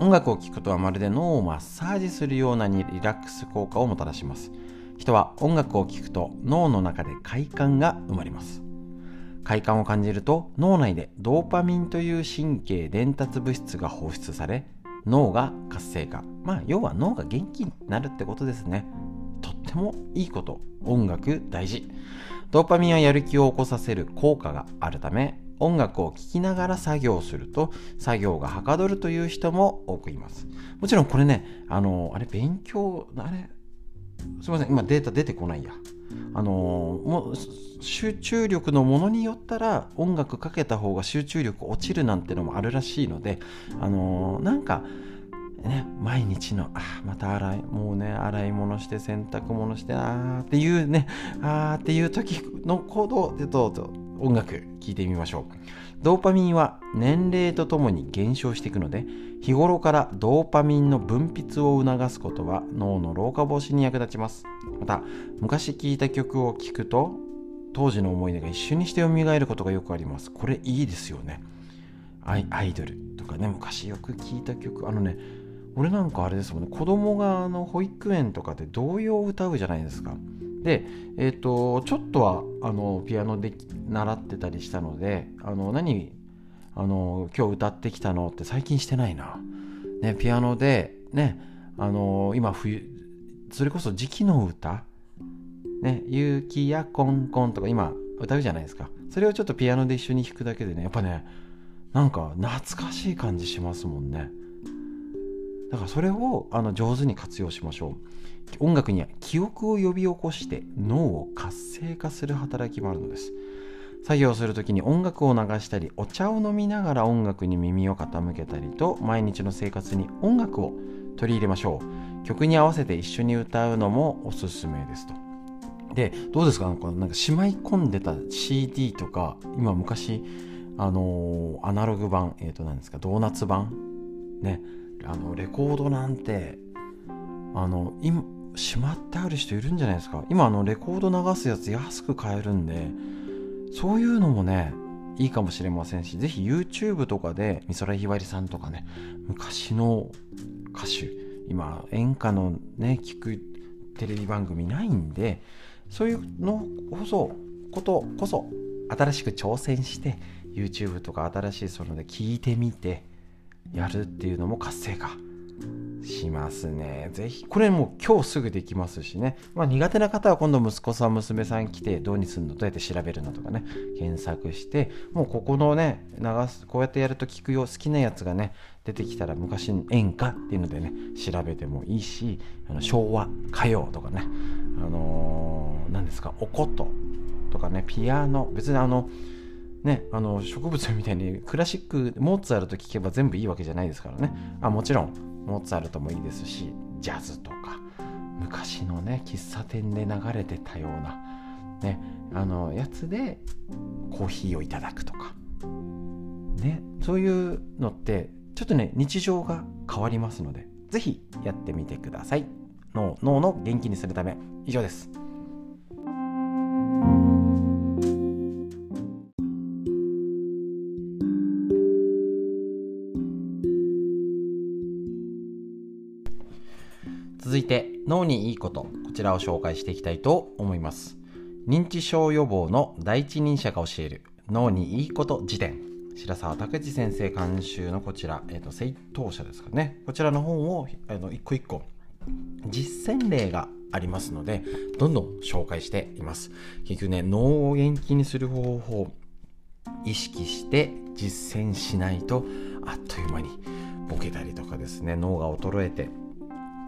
音楽を聴くことはまるで脳をマッサージするようなにリラックス効果をもたらします。人は音楽を聴くと脳の中で快感が生まれます。快感を感じると脳内でドーパミンという神経伝達物質が放出され脳が活性化。まあ要は脳が元気になるってことですね。とってもいいこと。音楽大事。ドーパミンはやる気を起こさせる効果があるため音楽を聴きながら作業すると作業がはかどるという人も多くいます。もちろんこれねあのあれ勉強あれすいません今データ出てこないやあのもう集中力のものによったら音楽かけた方が集中力落ちるなんてのもあるらしいのであのなんかね、毎日の、あまた洗い、もうね、洗い物して洗濯物して、あーっていうね、あーっていう時の行動でどうぞ音楽聴いてみましょう。ドーパミンは年齢とともに減少していくので、日頃からドーパミンの分泌を促すことは脳の老化防止に役立ちます。また、昔聴いた曲を聴くと、当時の思い出が一瞬にして蘇ることがよくあります。これいいですよね。アイドルとかね、昔よく聴いた曲、あのね、俺なんかあれですもんね、子供があの保育園とかで童謡を歌うじゃないですか。で、えっ、ー、と、ちょっとはあのピアノで習ってたりしたので、あの何あの今日歌ってきたのって最近してないな。ね、ピアノで、ね、あの今冬、それこそ時期の歌、ね、雪やコンコンとか今歌うじゃないですか。それをちょっとピアノで一緒に弾くだけでね、やっぱね、なんか懐かしい感じしますもんね。だからそれをあの上手に活用しましょう。音楽には記憶を呼び起こして脳を活性化する働きもあるのです。作業する時に音楽を流したりお茶を飲みながら音楽に耳を傾けたりと毎日の生活に音楽を取り入れましょう。曲に合わせて一緒に歌うのもおすすめですと。でどうですか？なんかなんかしまい込んでた CD とか今昔あのー、アナログ版えっ、ー、と何ですかドーナツ版？ね。あのレコードなんてあの今しまってある人いるんじゃないですか？今あのレコード流すやつ安く買えるんでそういうのもねいいかもしれませんし、ぜひ YouTube とかで美空ひばりさんとかね、昔の歌手、今演歌のね、聞くテレビ番組ないんで、そういうのこそ、ことこそ、新しく挑戦して、YouTube とか新しいそので聞いてみて、やるっていうのも活性化。しますね。ぜひ、これもう今日すぐできますしね。まあ苦手な方は今度息子さん、娘さん来てどうにするの？どうやって調べるのとかね、検索して、もうここのね、流す、こうやってやると聞くよ、好きなやつがね、出てきたら昔の演歌っていうのでね、調べてもいいし、あの昭和、歌謡とかね、あのー、何ですか、おこととかね、ピアノ、別にあの、ね、あの植物みたいにクラシックモーツァルト聴けば全部いいわけじゃないですからね。あもちろんモーツァルトもいいですしジャズとか昔のね喫茶店で流れてたようなねあのやつでコーヒーをいただくとか。ねそういうのってちょっとね日常が変わりますので是非やってみてください。脳の元気にするため。以上です。続いて脳にいいことこちらを紹介していきたいと思います。認知症予防の第一人者が教える脳にいいこと辞典。白沢拓司先生監修のこちら、えーと、正当者ですかね。こちらの本をあの一個一個実践例がありますのでどんどん紹介しています。結局ね脳を元気にする方法意識して実践しないとあっという間にボケたりとかですね脳が衰えて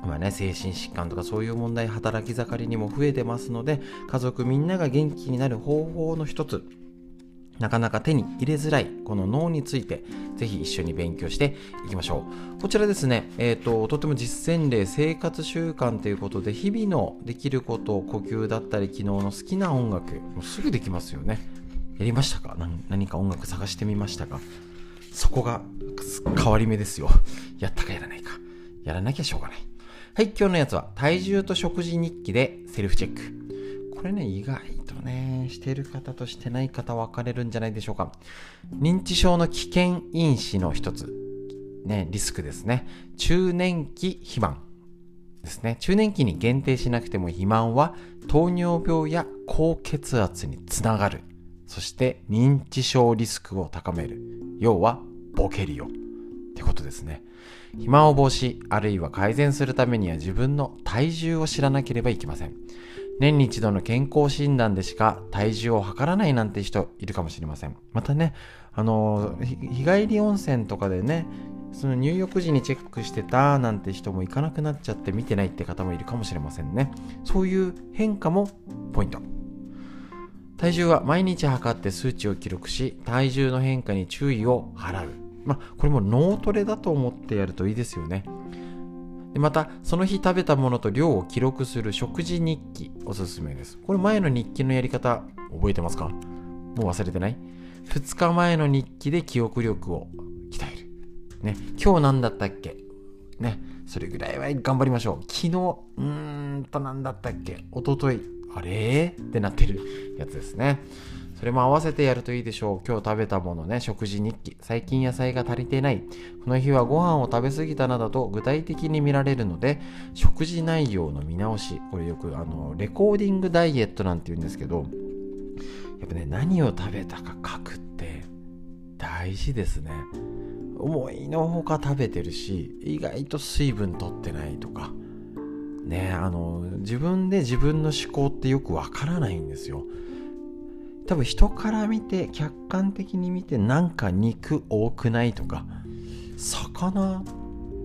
今ね、精神疾患とかそういう問題働き盛りにも増えてますので家族みんなが元気になる方法の一つなかなか手に入れづらいこの脳についてぜひ一緒に勉強していきましょう。こちらですね、えーと、とても実践例生活習慣ということで日々のできること呼吸だったり昨日の好きな音楽もうすぐできますよね。やりましたか？何か音楽探してみましたか？そこが変わり目ですよ。やったかやらないか。やらなきゃしょうがない。はい、今日のやつは体重と食事日記でセルフチェック。これね、意外とね、してる方としてない方分かれるんじゃないでしょうか。認知症の危険因子の一つ、ね、リスクですね。中年期肥満ですね。中年期に限定しなくても肥満は糖尿病や高血圧につながる。そして認知症リスクを高める。要はボケるよ。ってことですね。肥満を防止、あるいは改善するためには自分の体重を知らなければいけません。年に一度の健康診断でしか体重を測らないなんて人いるかもしれません。またね、あの、日帰り温泉とかでね、その入浴時にチェックしてたなんて人も行かなくなっちゃって見てないって方もいるかもしれませんねそういう変化もポイント体重は毎日測って数値を記録し体重の変化に注意を払うまあこれも脳トレだと思ってやるといいですよね。でまたその日食べたものと量を記録する食事日記おすすめです。これ前の日記のやり方覚えてますか？もう忘れてない？2日前の日記で記憶力を鍛える。ね。今日何だったっけ？ね。それぐらいは頑張りましょう。昨日うーんと何だったっけ？一昨日あれ？ってなってるやつですね。それも合わせてやるといいでしょう。今日食べたものね、食事日記。最近野菜が足りてない。この日はご飯を食べ過ぎたなどと具体的に見られるので、食事内容の見直し。これよくあの、レコーディングダイエットなんて言うんですけど、やっぱね、何を食べたか書くって大事ですね。思いのほか食べてるし、意外と水分取ってないとか。ねあの、自分で自分の思考ってよくわからないんですよ。多分人から見て客観的に見てなんか肉多くないとか魚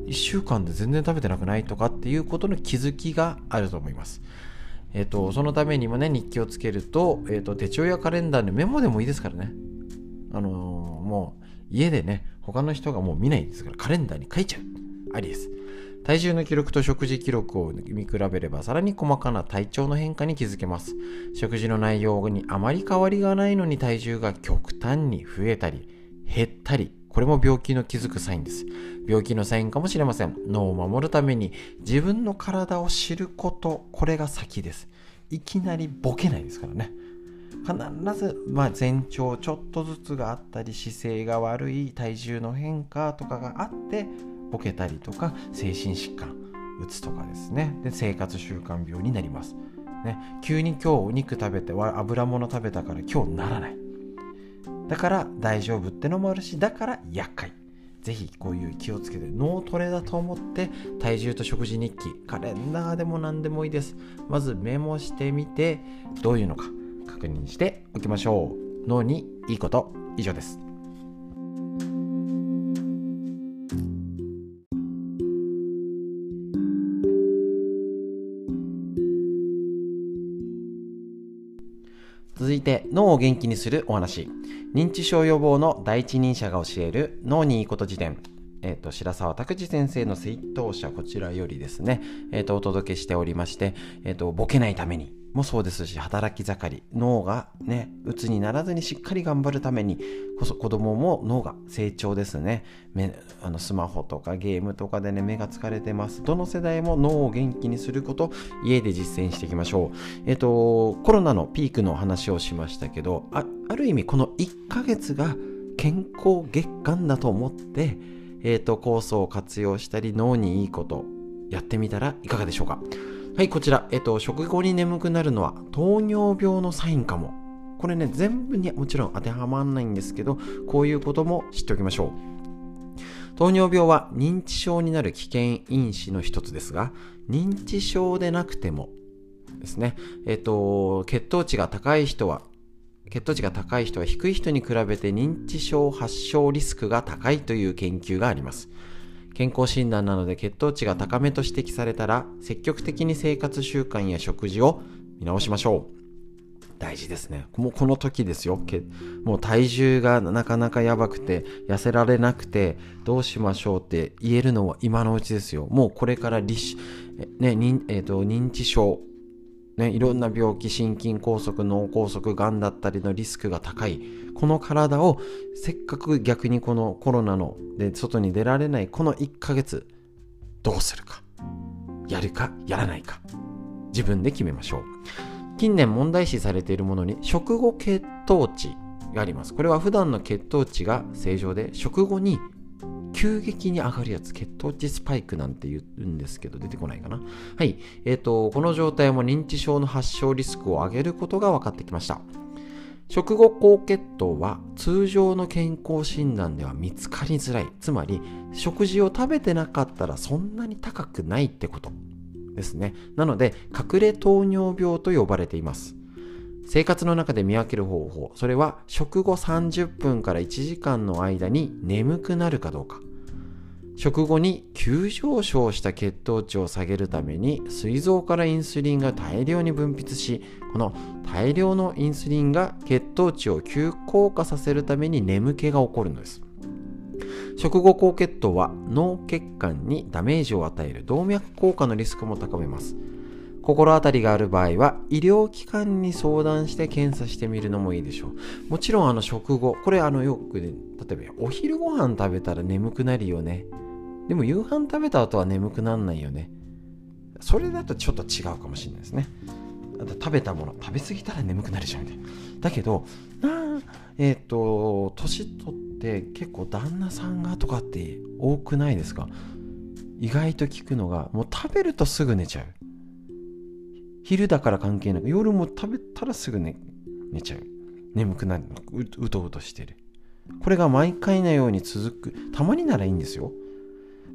1週間で全然食べてなくないとかっていうことの気づきがあると思います。えっ、と、そのためにもね、日記をつけると、えっ、と、手帳やカレンダーのメモでもいいですからね。あのー、もう、家でね、他の人がもう見ないですから、カレンダーに書いちゃう。ありです。体重の記録と食事記録を見比べればさらに細かな体調の変化に気づけます。食事の内容にあまり変わりがないのに体重が極端に増えたり減ったりこれも病気の気づくサインです。病気のサインかもしれません。脳を守るために自分の体を知ること、これが先です。いきなりボケないですからね。必ず、まあ、前兆ちょっとずつがあったり姿勢が悪い体重の変化とかがあってボケたりとか精神疾患うつとかですね。で生活習慣病になります、ね、急に今日お肉食べて油物食べたから今日ならない。だから大丈夫ってのもあるしだから厄介。ぜひこういう気をつけて脳トレだと思って体重と食事日記。カレンダーでも何でもいいです。まずメモしてみてどういうのか確認しておきましょう。脳にいいこと。以上です。続いて脳を元気にするお話。認知症予防の第一人者が教える脳にいいこと辞典。え、と、白沢拓司先生の水筒社、こちらよりですね、え、ー、と、お届けしておりまして、えっ、ー、と、ボケないために。もそうですし、働き盛り、脳がね、鬱にならずにしっかり頑張るために、こそ子供も脳が成長ですね。目あのスマホとかゲームとかでね、目が疲れてます。どの世代も脳を元気にすること、家で実践していきましょう。えっ、と、コロナのピークの話をしましたけど、あある意味この1ヶ月が健康月間だと思って、えっ、と、酵素を活用したり脳にいいことやってみたらいかがでしょうか？はい、こちら、えっ、と、食後に眠くなるのは糖尿病のサインかも。これね、全部にもちろん当てはまらないんですけど、こういうことも知っておきましょう。糖尿病は認知症になる危険因子の一つですが、認知症でなくてもですね、えっ、と、血糖値が高い人は血糖値が高い人は低い人に比べて認知症発症リスクが高いという研究があります。健康診断なので血糖値が高めと指摘されたら、積極的に生活習慣や食事を見直しましょう。大事ですね。もうこの時ですよ。もう体重がなかなかやばくて、痩せられなくて、どうしましょうって言えるのは今のうちですよ。もうこれからリシ、ね、えーと認知症、ね、いろんな病気、心筋梗塞、脳梗塞、がんだったりのリスクが高い。この体をせっかく逆にこのコロナので外に出られないこの1ヶ月、どうするか。やるか、やらないか。自分で決めましょう。近年問題視されているものに食後血糖値があります。これは普段の血糖値が正常で食後に急激に上がるやつ、血糖値スパイクなんて言うんですけど、出てこないかな。はい。えっ、ー、と、この状態も認知症の発症リスクを上げることが分かってきました。食後高血糖は通常の健康診断では見つかりづらい。つまり、食事を食べてなかったらそんなに高くないってことですね。なので、隠れ糖尿病と呼ばれています。生活の中で見分ける方法、それは食後30分から1時間の間に眠くなるかどうか。食後に急上昇した血糖値を下げるために膵臓からインスリンが大量に分泌しこの大量のインスリンが血糖値を急降下させるために眠気が起こるのです食後高血糖は脳血管にダメージを与える動脈硬化のリスクも高めます心当たりがある場合は医療機関に相談して検査してみるのもいいでしょう。もちろんあの食後これあのよくね例えばお昼ご飯食べたら眠くなるよね。でも夕飯食べた後は眠くなんないよね。それだとちょっと違うかもしれないですね。食べたもの食べ過ぎたら眠くなるじゃんみたいなだけどなえっ、ー、と年取って結構旦那さんがとかって多くないですか？意外と聞くのがもう食べるとすぐ寝ちゃう。昼だから関係なく夜も食べたらすぐ寝寝ちゃう。眠くなる。ううとうとしてる。これが毎回のように続く。たまにならいいんですよ。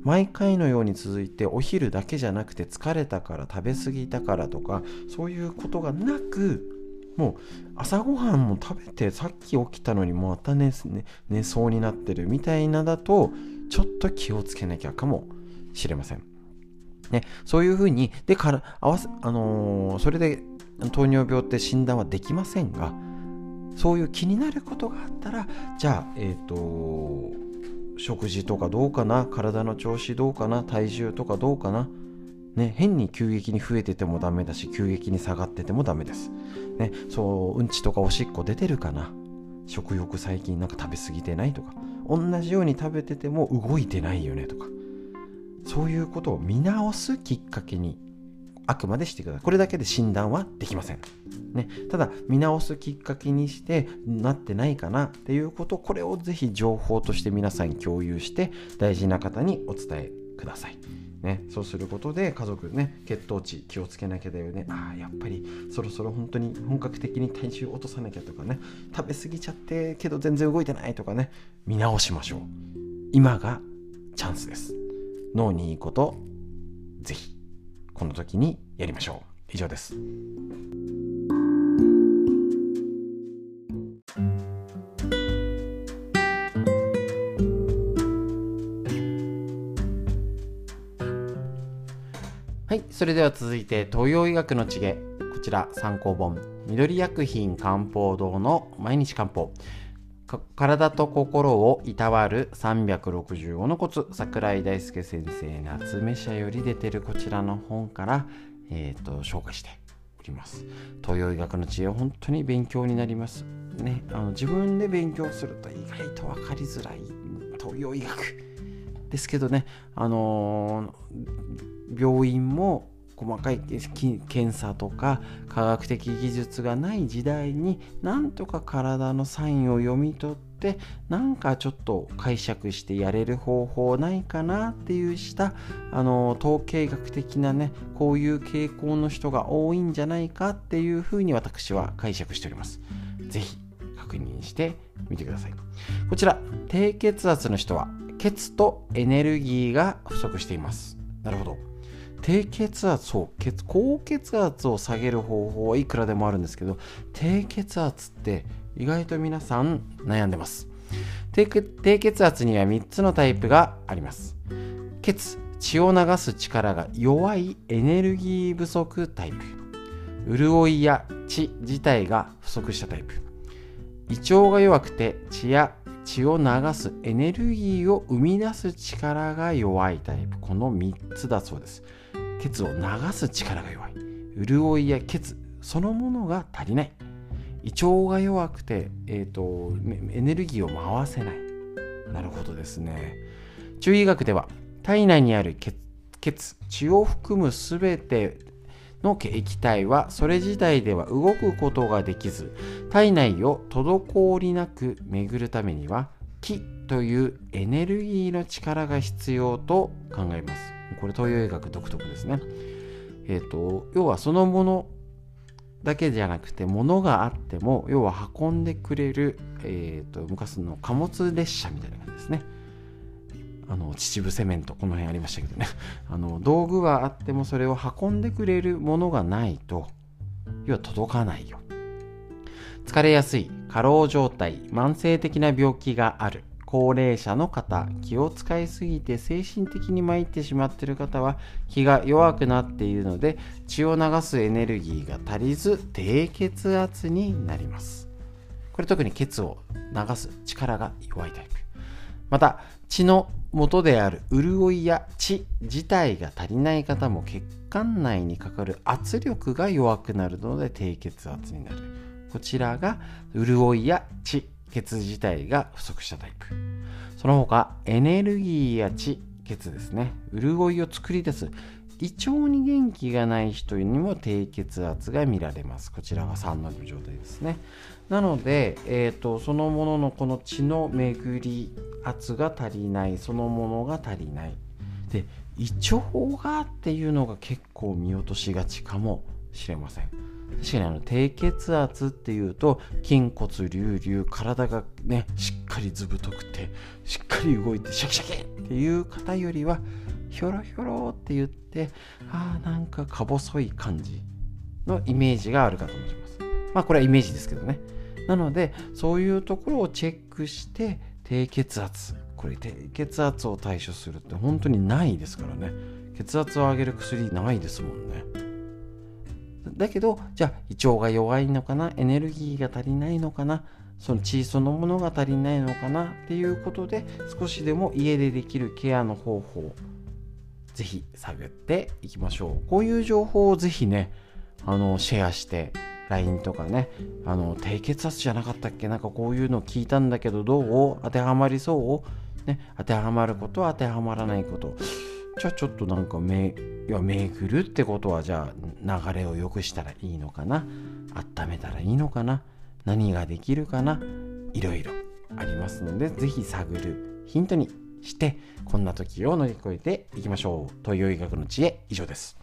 毎回のように続いてお昼だけじゃなくて疲れたから食べ過ぎたからとかそういうことがなくもう朝ごはんも食べてさっき起きたのにまた寝寝そうになってるみたいなだとちょっと気をつけなきゃかもしれません。ね、そういうふうにでから合わせ、あのー、それで糖尿病って診断はできませんがそういう気になることがあったらじゃあえっ、ー、と食事とかどうかな体の調子どうかな体重とかどうかなね、変に急激に増えててもダメだし急激に下がっててもダメです、ね、そううんちとかおしっこ出てるかな。食欲最近なんか食べ過ぎてないとか。同じように食べてても動いてないよねとか。そういうことを見直すきっかけにあくまでしてください。これだけで診断はできません。ね、ただ、見直すきっかけにしてなってないかなっていうこと、これをぜひ情報として皆さんに共有して、大事な方にお伝えください。ね、そうすることで家族ね血糖値気をつけなきゃだよね。ああやっぱりそろそろ本当に本格的に体重落とさなきゃとかね。食べ過ぎちゃってけど全然動いてないとかね。見直しましょう。今がチャンスです。脳にいいことぜひこの時にやりましょう。以上です。はいそれでは続いて東洋医学の知恵こちら参考本。緑薬品漢方堂の毎日漢方。体と心をいたわる365のコツ桜井大輔先生夏目社より出てるこちらの本からえーと、紹介しております。東洋医学の知恵は本当に勉強になります。ねあの自分で勉強すると意外と分かりづらい。東洋医学。ですけどねあのー、病院も細かい検査とか科学的技術がない時代になんとか体のサインを読み取ってなんかちょっと解釈してやれる方法ないかなっていうしたあの統計学的なねこういう傾向の人が多いんじゃないかっていうふうに私は解釈しております。是非確認してみてください。こちら低血圧の人は血とエネルギーが不足しています。なるほど。低血圧を血高血圧を下げる方法はいくらでもあるんですけど低血圧って意外と皆さん悩んでます。低血圧には3つのタイプがあります。血血を流す力が弱いエネルギー不足タイプ。潤いや血自体が不足したタイプ。胃腸が弱くて血や血を流すエネルギーを生み出す力が弱いタイプ。この3つだそうです。血を流す力が弱い。潤いや血そのものが足りない。胃腸が弱くて、えーと、エネルギーを回せない。なるほどですね。中医学では体内にある血血血を含む全ての液体はそれ自体では動くことができず体内を滞りなく巡るためには気というエネルギーの力が必要と考えます。これ東洋医学独特ですね。えっ、ー、と、要はそのものだけじゃなくて、物があっても、要は運んでくれる、えっ、ー、と、昔の貨物列車みたいな感じですね。あの、秩父セメント、この辺ありましたけどね。あの、道具はあっても、それを運んでくれるものがないと、要は届かないよ。疲れやすい、過労状態、慢性的な病気がある。高齢者の方気を使いすぎて精神的に参ってしまっている方は気が弱くなっているので血を流すエネルギーが足りず低血圧になります。これ特に血を流す力が弱いタイプまた血の元である潤いや血自体が足りない方も血管内にかかる圧力が弱くなるので低血圧になる。こちらが潤いや血。血自体が不足したタイプ。その他エネルギーや血血ですね。潤いを作り出す。胃腸に元気がない人にも低血圧が見られます。こちらが3の状態ですね。なので、えーと、そのもののこの血の巡り圧が足りない。そのものが足りない。で胃腸がっていうのが結構見落としがちかもしれません。確かにあの低血圧っていうと筋骨隆々体がねしっかりずぶとくてしっかり動いてシャキシャキっていう方よりはひょろひょろって言ってああなんかか細い感じのイメージがあるかと思います。まあこれはイメージですけどね。なのでそういうところをチェックして低血圧。これ低血圧を対処するって本当にないですからね。血圧を上げる薬ないですもんね。だけどじゃあ胃腸が弱いのかなエネルギーが足りないのかなその血そのものが足りないのかなっていうことで少しでも家でできるケアの方法ぜひ探っていきましょう。こういう情報をぜひねあのシェアして LINE とかねあの低血圧じゃなかったっけ？なんかこういうの聞いたんだけどどう？当てはまりそう？ね当てはまることは当てはまらないこと。じゃあちょっとなんかめいや巡るってことはじゃあ流れを良くしたらいいのかな？温めたらいいのかな？何ができるかな？いろいろありますので是非探るヒントにしてこんな時を乗り越えていきましょう。東洋医学の知恵以上です。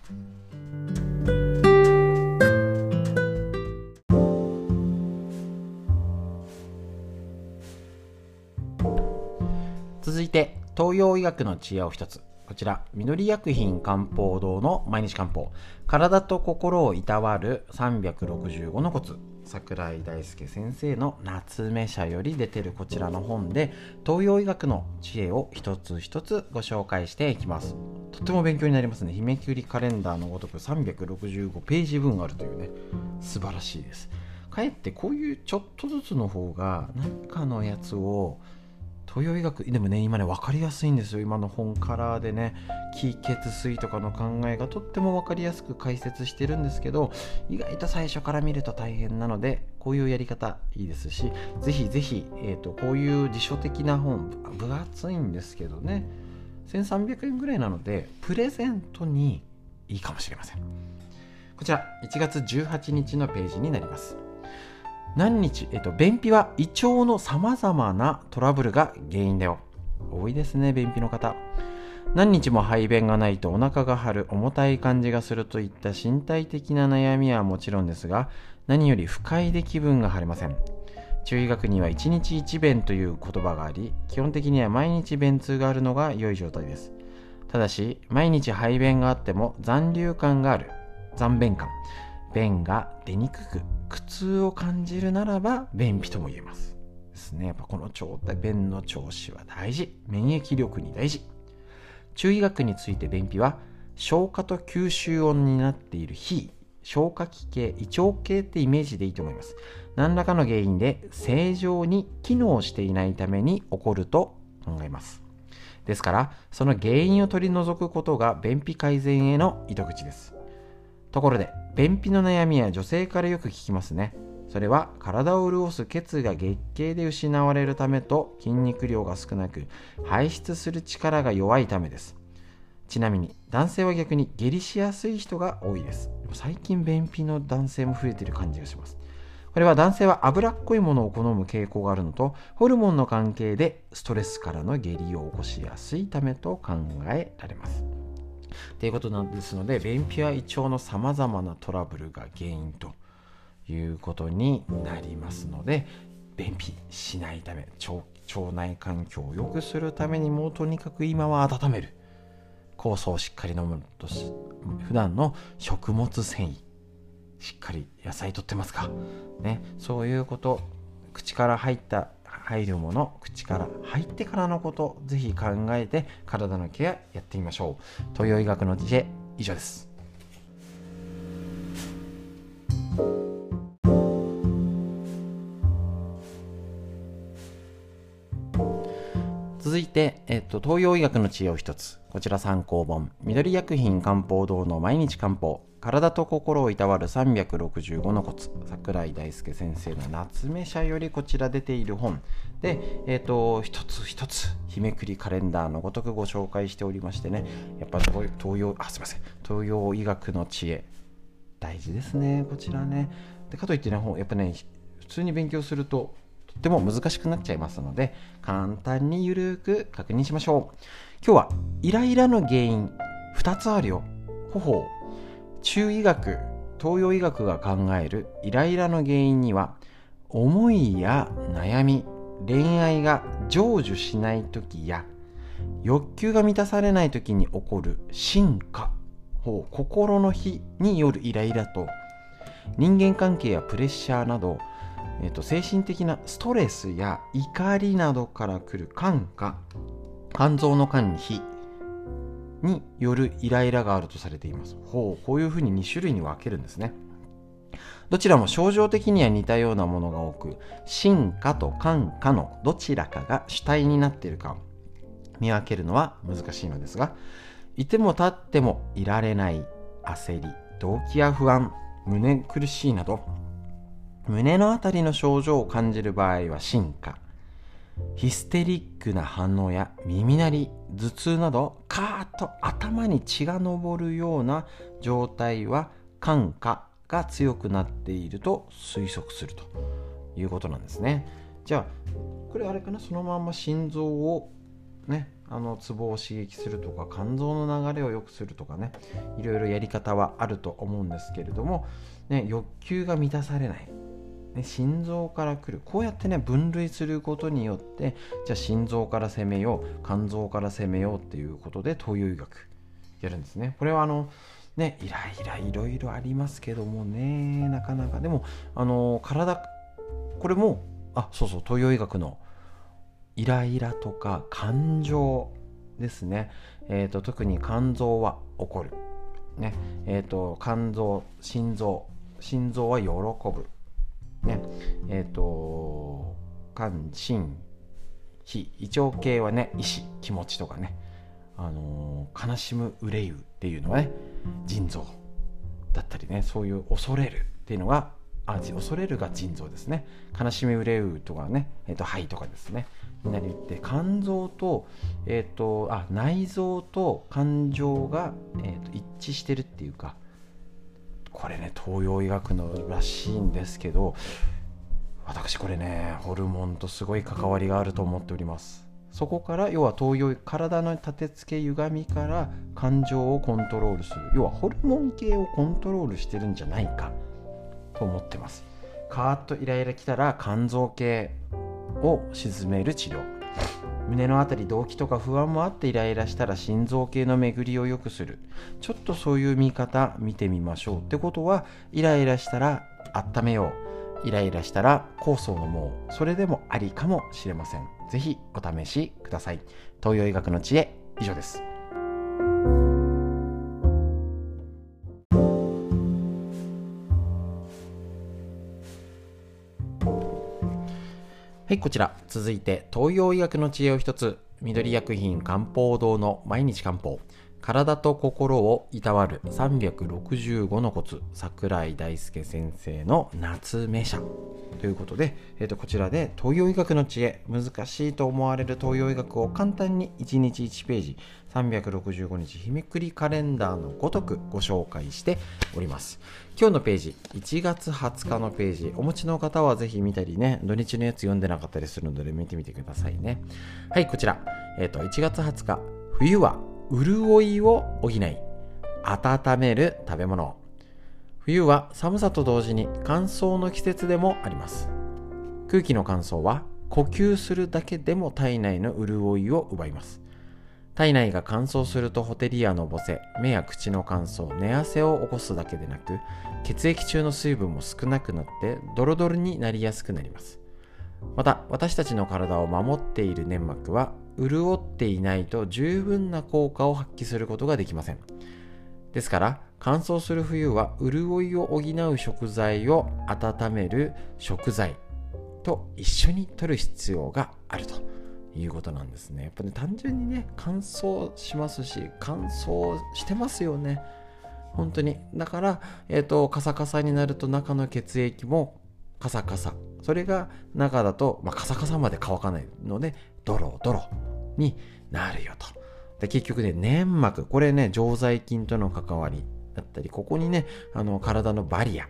続いて東洋医学の知恵を一つ。こちら、緑薬品漢方堂の毎日漢方。体と心をいたわる365のコツ。桜井大輔先生の夏目社より出てるこちらの本で東洋医学の知恵を一つ一つご紹介していきますとっても勉強になりますね日めくりカレンダーのごとく365ページ分あるというね素晴らしいですかえってこういうちょっとずつの方が何かのやつを東洋医学でもね今ね分かりやすいんですよ。今の本カラーでね気血水とかの考えがとっても分かりやすく解説してるんですけど意外と最初から見ると大変なのでこういうやり方いいですしぜひぜひ、えーと、こういう辞書的な本分厚いんですけどね1300円ぐらいなのでプレゼントにいいかもしれません。こちら1月18日のページになります。何日、えっと、便秘は胃腸のさまざまなトラブルが原因だよ。多いですね、便秘の方。何日も排便がないとお腹が張る、重たい感じがするといった身体的な悩みはもちろんですが、何より不快で気分が晴れません。中医学には1日1便という言葉があり、基本的には毎日便通があるのが良い状態です。ただし、毎日排便があっても残留感がある、残便感、便が出にくく苦痛を感じるならば便秘とも言えます。ですね。やっぱこの状態便の調子は大事。免疫力に大事。中医学について便秘は消化と吸収音になっている非消化器系胃腸系ってイメージでいいと思います。何らかの原因で正常に機能していないために起こると考えます。ですからその原因を取り除くことが便秘改善への糸口です。ところで便秘の悩みは女性からよく聞きますね。それは体を潤す血が月経で失われるためと筋肉量が少なく排出する力が弱いためです。ちなみに男性は逆に下痢しやすい人が多いです。最近便秘の男性も増えている感じがします。これは男性は脂っこいものを好む傾向があるのとホルモンの関係でストレスからの下痢を起こしやすいためと考えられます。ということなんですので便秘は胃腸のさまざまなトラブルが原因ということになりますので便秘しないため腸内環境を良くするためにもうとにかく今は温める。酵素をしっかり飲むとし普段の食物繊維しっかり野菜とってますか、ね、そういうこと口から入った入るもの口から入ってからのことぜひ考えて体のケアやってみましょう。東洋医学の知恵以上です。続いて、えっと、東洋医学の知恵を一つ。こちら参考本。緑薬品漢方堂の毎日漢方。体と心をいたわる365のコツ。桜井大輔先生の夏目社よりこちら出ている本。で、えっ、ー、と一つ一つ日めくりカレンダーのごとくご紹介しておりましてね。やっぱ東洋あすいません。東洋医学の知恵。大事ですねこちらね。でかといってねやっぱね普通に勉強するととっても難しくなっちゃいますので簡単にゆるく確認しましょう。今日はイライラの原因2つあるよ。ほほう中医学東洋医学が考えるイライラの原因には思いや悩み恋愛が成就しない時や欲求が満たされない時に起こる進化を心の火によるイライラと人間関係やプレッシャーなど、えー、と精神的なストレスや怒りなどから来る感化肝臓の肝に火によるイライラがあるとされています。ほう、こういうふうに2種類に分けるんですね。どちらも症状的には似たようなものが多く、進化と感化のどちらかが主体になっているかを見分けるのは難しいのですが、いても立ってもいられない焦り、動悸や不安、胸苦しいなど、胸のあたりの症状を感じる場合は進化、ヒステリックな反応や耳鳴り頭痛などカーッと頭に血が上るような状態は感化が強くなっていると推測するということなんですね。じゃあこれあれかな？そのまんま心臓をねあのツボを刺激するとか肝臓の流れを良くするとかねいろいろやり方はあると思うんですけれども、ね、欲求が満たされない。ね、心臓から来る。こうやってね分類することによってじゃあ心臓から攻めよう肝臓から攻めようっていうことで東洋医学やるんですね。これはあのねイライラいろいろありますけどもねなかなか。でもあの体これもあそうそう東洋医学のイライラとか感情ですね、えーと、特に肝臓は起こる。ねえーと肝臓心臓心臓は喜ぶ。ねえっ、ー、と肝心脾胃腸系はね意志気持ちとかねあのー、悲しむ憂うっていうのはね腎臓だったりねそういう恐れるっていうのがあ恐れるが腎臓ですね。悲しみ憂うとかね、えーと、肺とかですね。になりって肝臓と,、えーと、あ内臓と感情が、えーと一致してるっていうかこれね東洋医学のらしいんですけど私これねホルモンとすごい関わりがあると思っております。そこから要は東洋体の立て付け歪みから感情をコントロールする。要はホルモン系をコントロールしてるんじゃないか。と思ってます。カーッとイライラきたら肝臓系を鎮める治療。胸のあたり動悸とか不安もあってイライラしたら心臓系の巡りを良くする。ちょっとそういう見方見てみましょう。ってことはイライラしたら温めよう。イライラしたら酵素を飲もう。それでもありかもしれません。是非お試しください。東洋医学の知恵以上です。い、こちら。続いて、東洋医学の知恵を一つ。緑薬品漢方堂の毎日漢方。体と心をいたわる365のコツ。桜井大輔先生の夏目社。ということで、えー、とこちらで東洋医学の知恵、難しいと思われる東洋医学を簡単に1日1ページ、365日日めくりカレンダーのごとくご紹介しております。今日のページ、1月20日のページ、お持ちの方はぜひ見たりね、土日のやつ読んでなかったりするので見てみてくださいね。はい、こちら、え、ー、と、1月20日、冬は潤いを補い、温める食べ物。冬は寒さと同時に乾燥の季節でもあります。空気の乾燥は呼吸するだけでも体内の潤いを奪います。体内が乾燥するとホテリアのぼせ、目や口の乾燥、寝汗を起こすだけでなく、血液中の水分も少なくなってドロドロになりやすくなります。また私たちの体を守っている粘膜は潤っていないと十分な効果を発揮することができませんですから乾燥する冬は潤いを補う食材を温める食材と一緒に摂る必要があるということなんですね。やっぱね単純にね乾燥しますし乾燥してますよね。本当に。だからえっ、ー、とカサカサになると中の血液もカサカサ。それが中だと、まあ、カサカサまで乾かないのでドロドロになるよと。で結局ね粘膜。これね常在菌との関わりだったりここにねあの体のバリア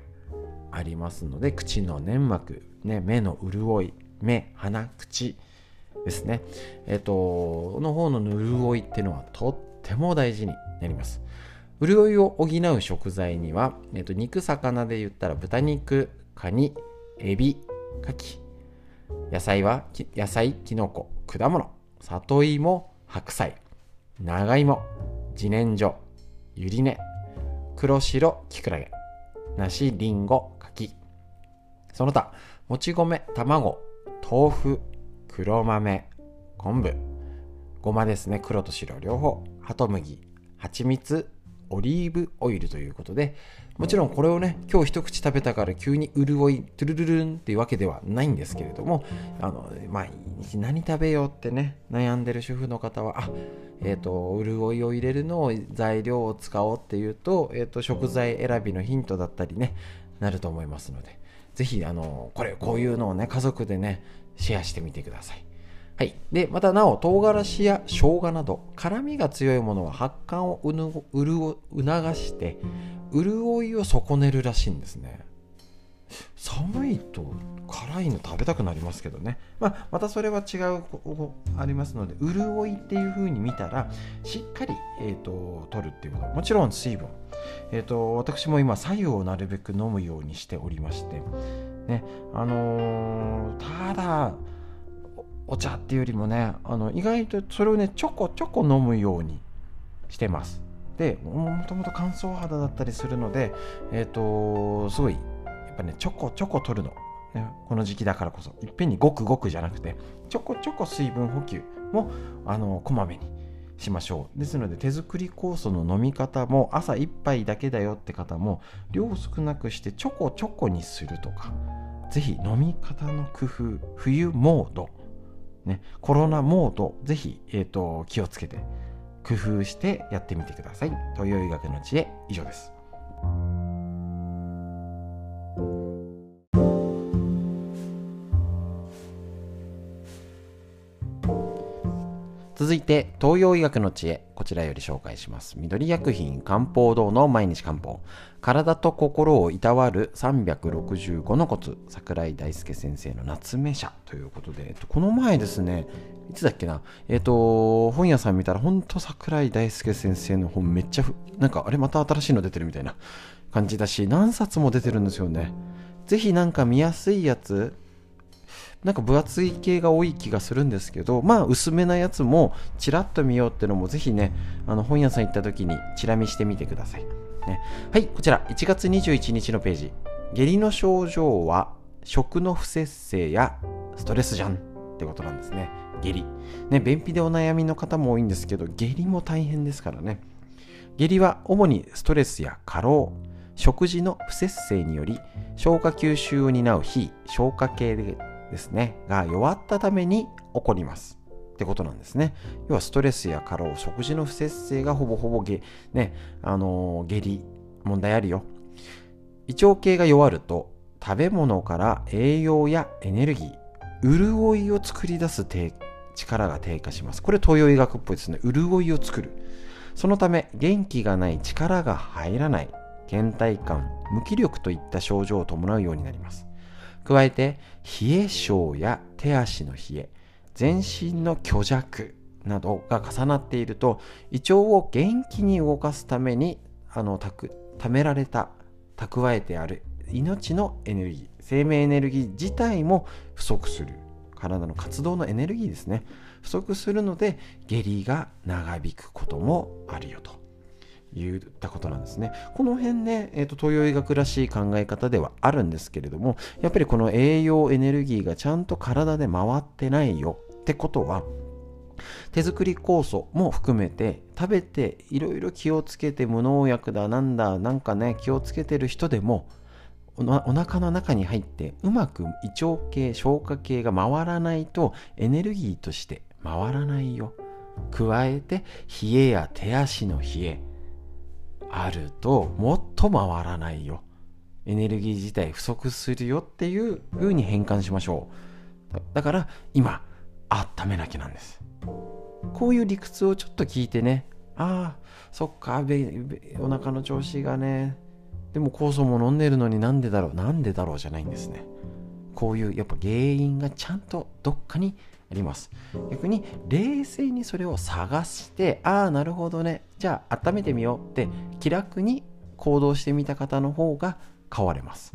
ありますので口の粘膜、ね、目の潤い。目鼻口。ですね。えっ、との方の潤いっていうのはとっても大事になります。潤いを補う食材には、えっと、肉魚で言ったら豚肉カニエビ牡蠣野菜は野菜きのこ果物里芋白菜長芋自然薯ゆり根黒白きくらげ梨りんご柿。その他もち米卵豆腐黒豆昆布。ごまですね黒と白両方。ハトムギ蜂蜜オリーブオイルということでもちろんこれをね今日一口食べたから急に潤いトゥルルルンっていうわけではないんですけれどもあの毎日何食べようってね悩んでる主婦の方はあえっ、ー、と潤いを入れるのを材料を使おうっていうと,、えーと、食材選びのヒントだったりねなると思いますのでぜひあのこれこういうのをね家族でねシェアしてみてくださいはい。で、またなお、唐辛子や生姜など、辛みが強いものは発汗を促して、潤いを損ねるらしいんですね。寒いと辛いの食べたくなりますけどね。まあ、またそれは違う、ありますので、潤いっていう風に見たら、しっかり、えーと、取るっていうこと。もちろん水分。えーと、私も今、左右をなるべく飲むようにしておりまして、ね、あのー、ただ、お茶っていうよりもねあの意外とそれをねちょこちょこ飲むようにしてますでもともと乾燥肌だったりするのでえっ、ー、とすごいぱねちょこちょこ取るの、ね、この時期だからこそ。いっぺんにごくごくじゃなくてちょこちょこ水分補給もあのこまめにしましょう。ですので手作り酵素の飲み方も朝1杯だけだよって方も量少なくしてちょこちょこにするとか。ぜひ飲み方の工夫冬モード。ね、コロナモード、ぜひ、えーと、気をつけて、工夫してやってみてください。東洋医学の知恵、以上です。続いて、東洋医学の知恵、こちらより紹介します。緑薬品漢方堂の毎日漢方。体と心をいたわる365のコツ。桜井大輔先生の夏目社ということで、この前ですね、いつだっけな、えっ、ー、と、本屋さん見たら、ほんと桜井大輔先生の本めっちゃ、なんか、あれまた新しいの出てるみたいな感じだし、何冊も出てるんですよね。ぜひなんか見やすいやつ、なんか分厚い系が多い気がするんですけど、まあ薄めなやつもちらっと見ようっていうのもぜひね、あの本屋さん行った時にチラ見してみてください。ね、はい、こちら1月21日のページ。下痢の症状は食の不節制やストレスじゃんってことなんですね。下痢。ね、便秘でお悩みの方も多いんですけど、下痢も大変ですからね。下痢は主にストレスや過労、食事の不節制により消化吸収を担う非消化系でですね、が弱ったために起こります。ってことなんですね。要はストレスや過労、食事の不節制がほぼほぼ下、ね、あのー、下痢、問題あるよ。胃腸系が弱ると、食べ物から栄養やエネルギー、潤いを作り出す力が低下します。これ東洋医学っぽいですね。潤いを作る。そのため、元気がない力が入らない、倦怠感、無気力といった症状を伴うようになります。加えて冷え症や手足の冷え全身の虚弱などが重なっていると。胃腸を元気に動かすためにあのたくためられた蓄えてある命のエネルギー生命エネルギー自体も不足する。体の活動のエネルギーですね。不足するので下痢が長引くこともあるよと。言ったことなんですね。この辺ね、えーと、東洋医学らしい考え方ではあるんですけれども、やっぱりこの栄養エネルギーがちゃんと体で回ってないよってことは、手作り酵素も含めて食べていろいろ気をつけて無農薬だなんだなんかね気をつけてる人でもお腹の中に入ってうまく胃腸系消化系が回らないとエネルギーとして回らないよ加えて冷えや手足の冷えあるともっと回らないよ。エネルギー自体不足するよっていう風に変換しましょう。だから今温めなきゃなんです。こういう理屈をちょっと聞いてね。ああそっかお腹の調子がね。でも酵素も飲んでるのになんでだろう。なんでだろうじゃないんですね。こういうやっぱ原因がちゃんとどっかにあります。逆に冷静にそれを探してああなるほどね。じゃあ温めてみようって気楽に行動してみた方の方が変われます。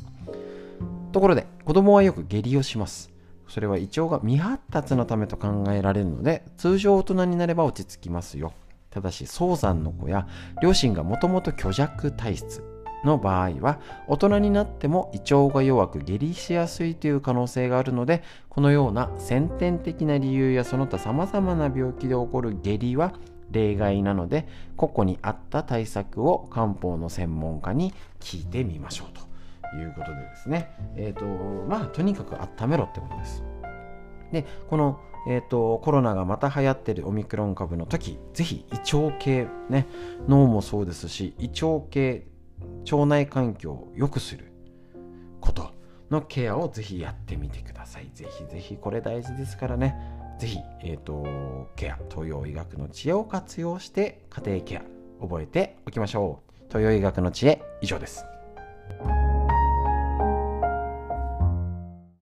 ところで子供はよく下痢をします。それは胃腸が未発達のためと考えられるので通常大人になれば落ち着きますよ。ただし早産の子や両親がもともと虚弱体質の場合は大人になっても胃腸が弱く下痢しやすいという可能性があるのでこのような先天的な理由やその他様々な病気で起こる下痢は例外なので個々に合った対策を漢方の専門家に聞いてみましょうということでですね。えっ、ー、とまあとにかく温めろってことです。でこのえーと、コロナがまた流行ってるオミクロン株の時ぜひ胃腸系ね脳もそうですし胃腸系腸内環境を良くすることのケアをぜひやってみてください。ぜひぜひこれ大事ですからね。ぜひ、えっ、ー、と、ケア、東洋医学の知恵を活用して家庭ケア、覚えておきましょう。東洋医学の知恵、以上です。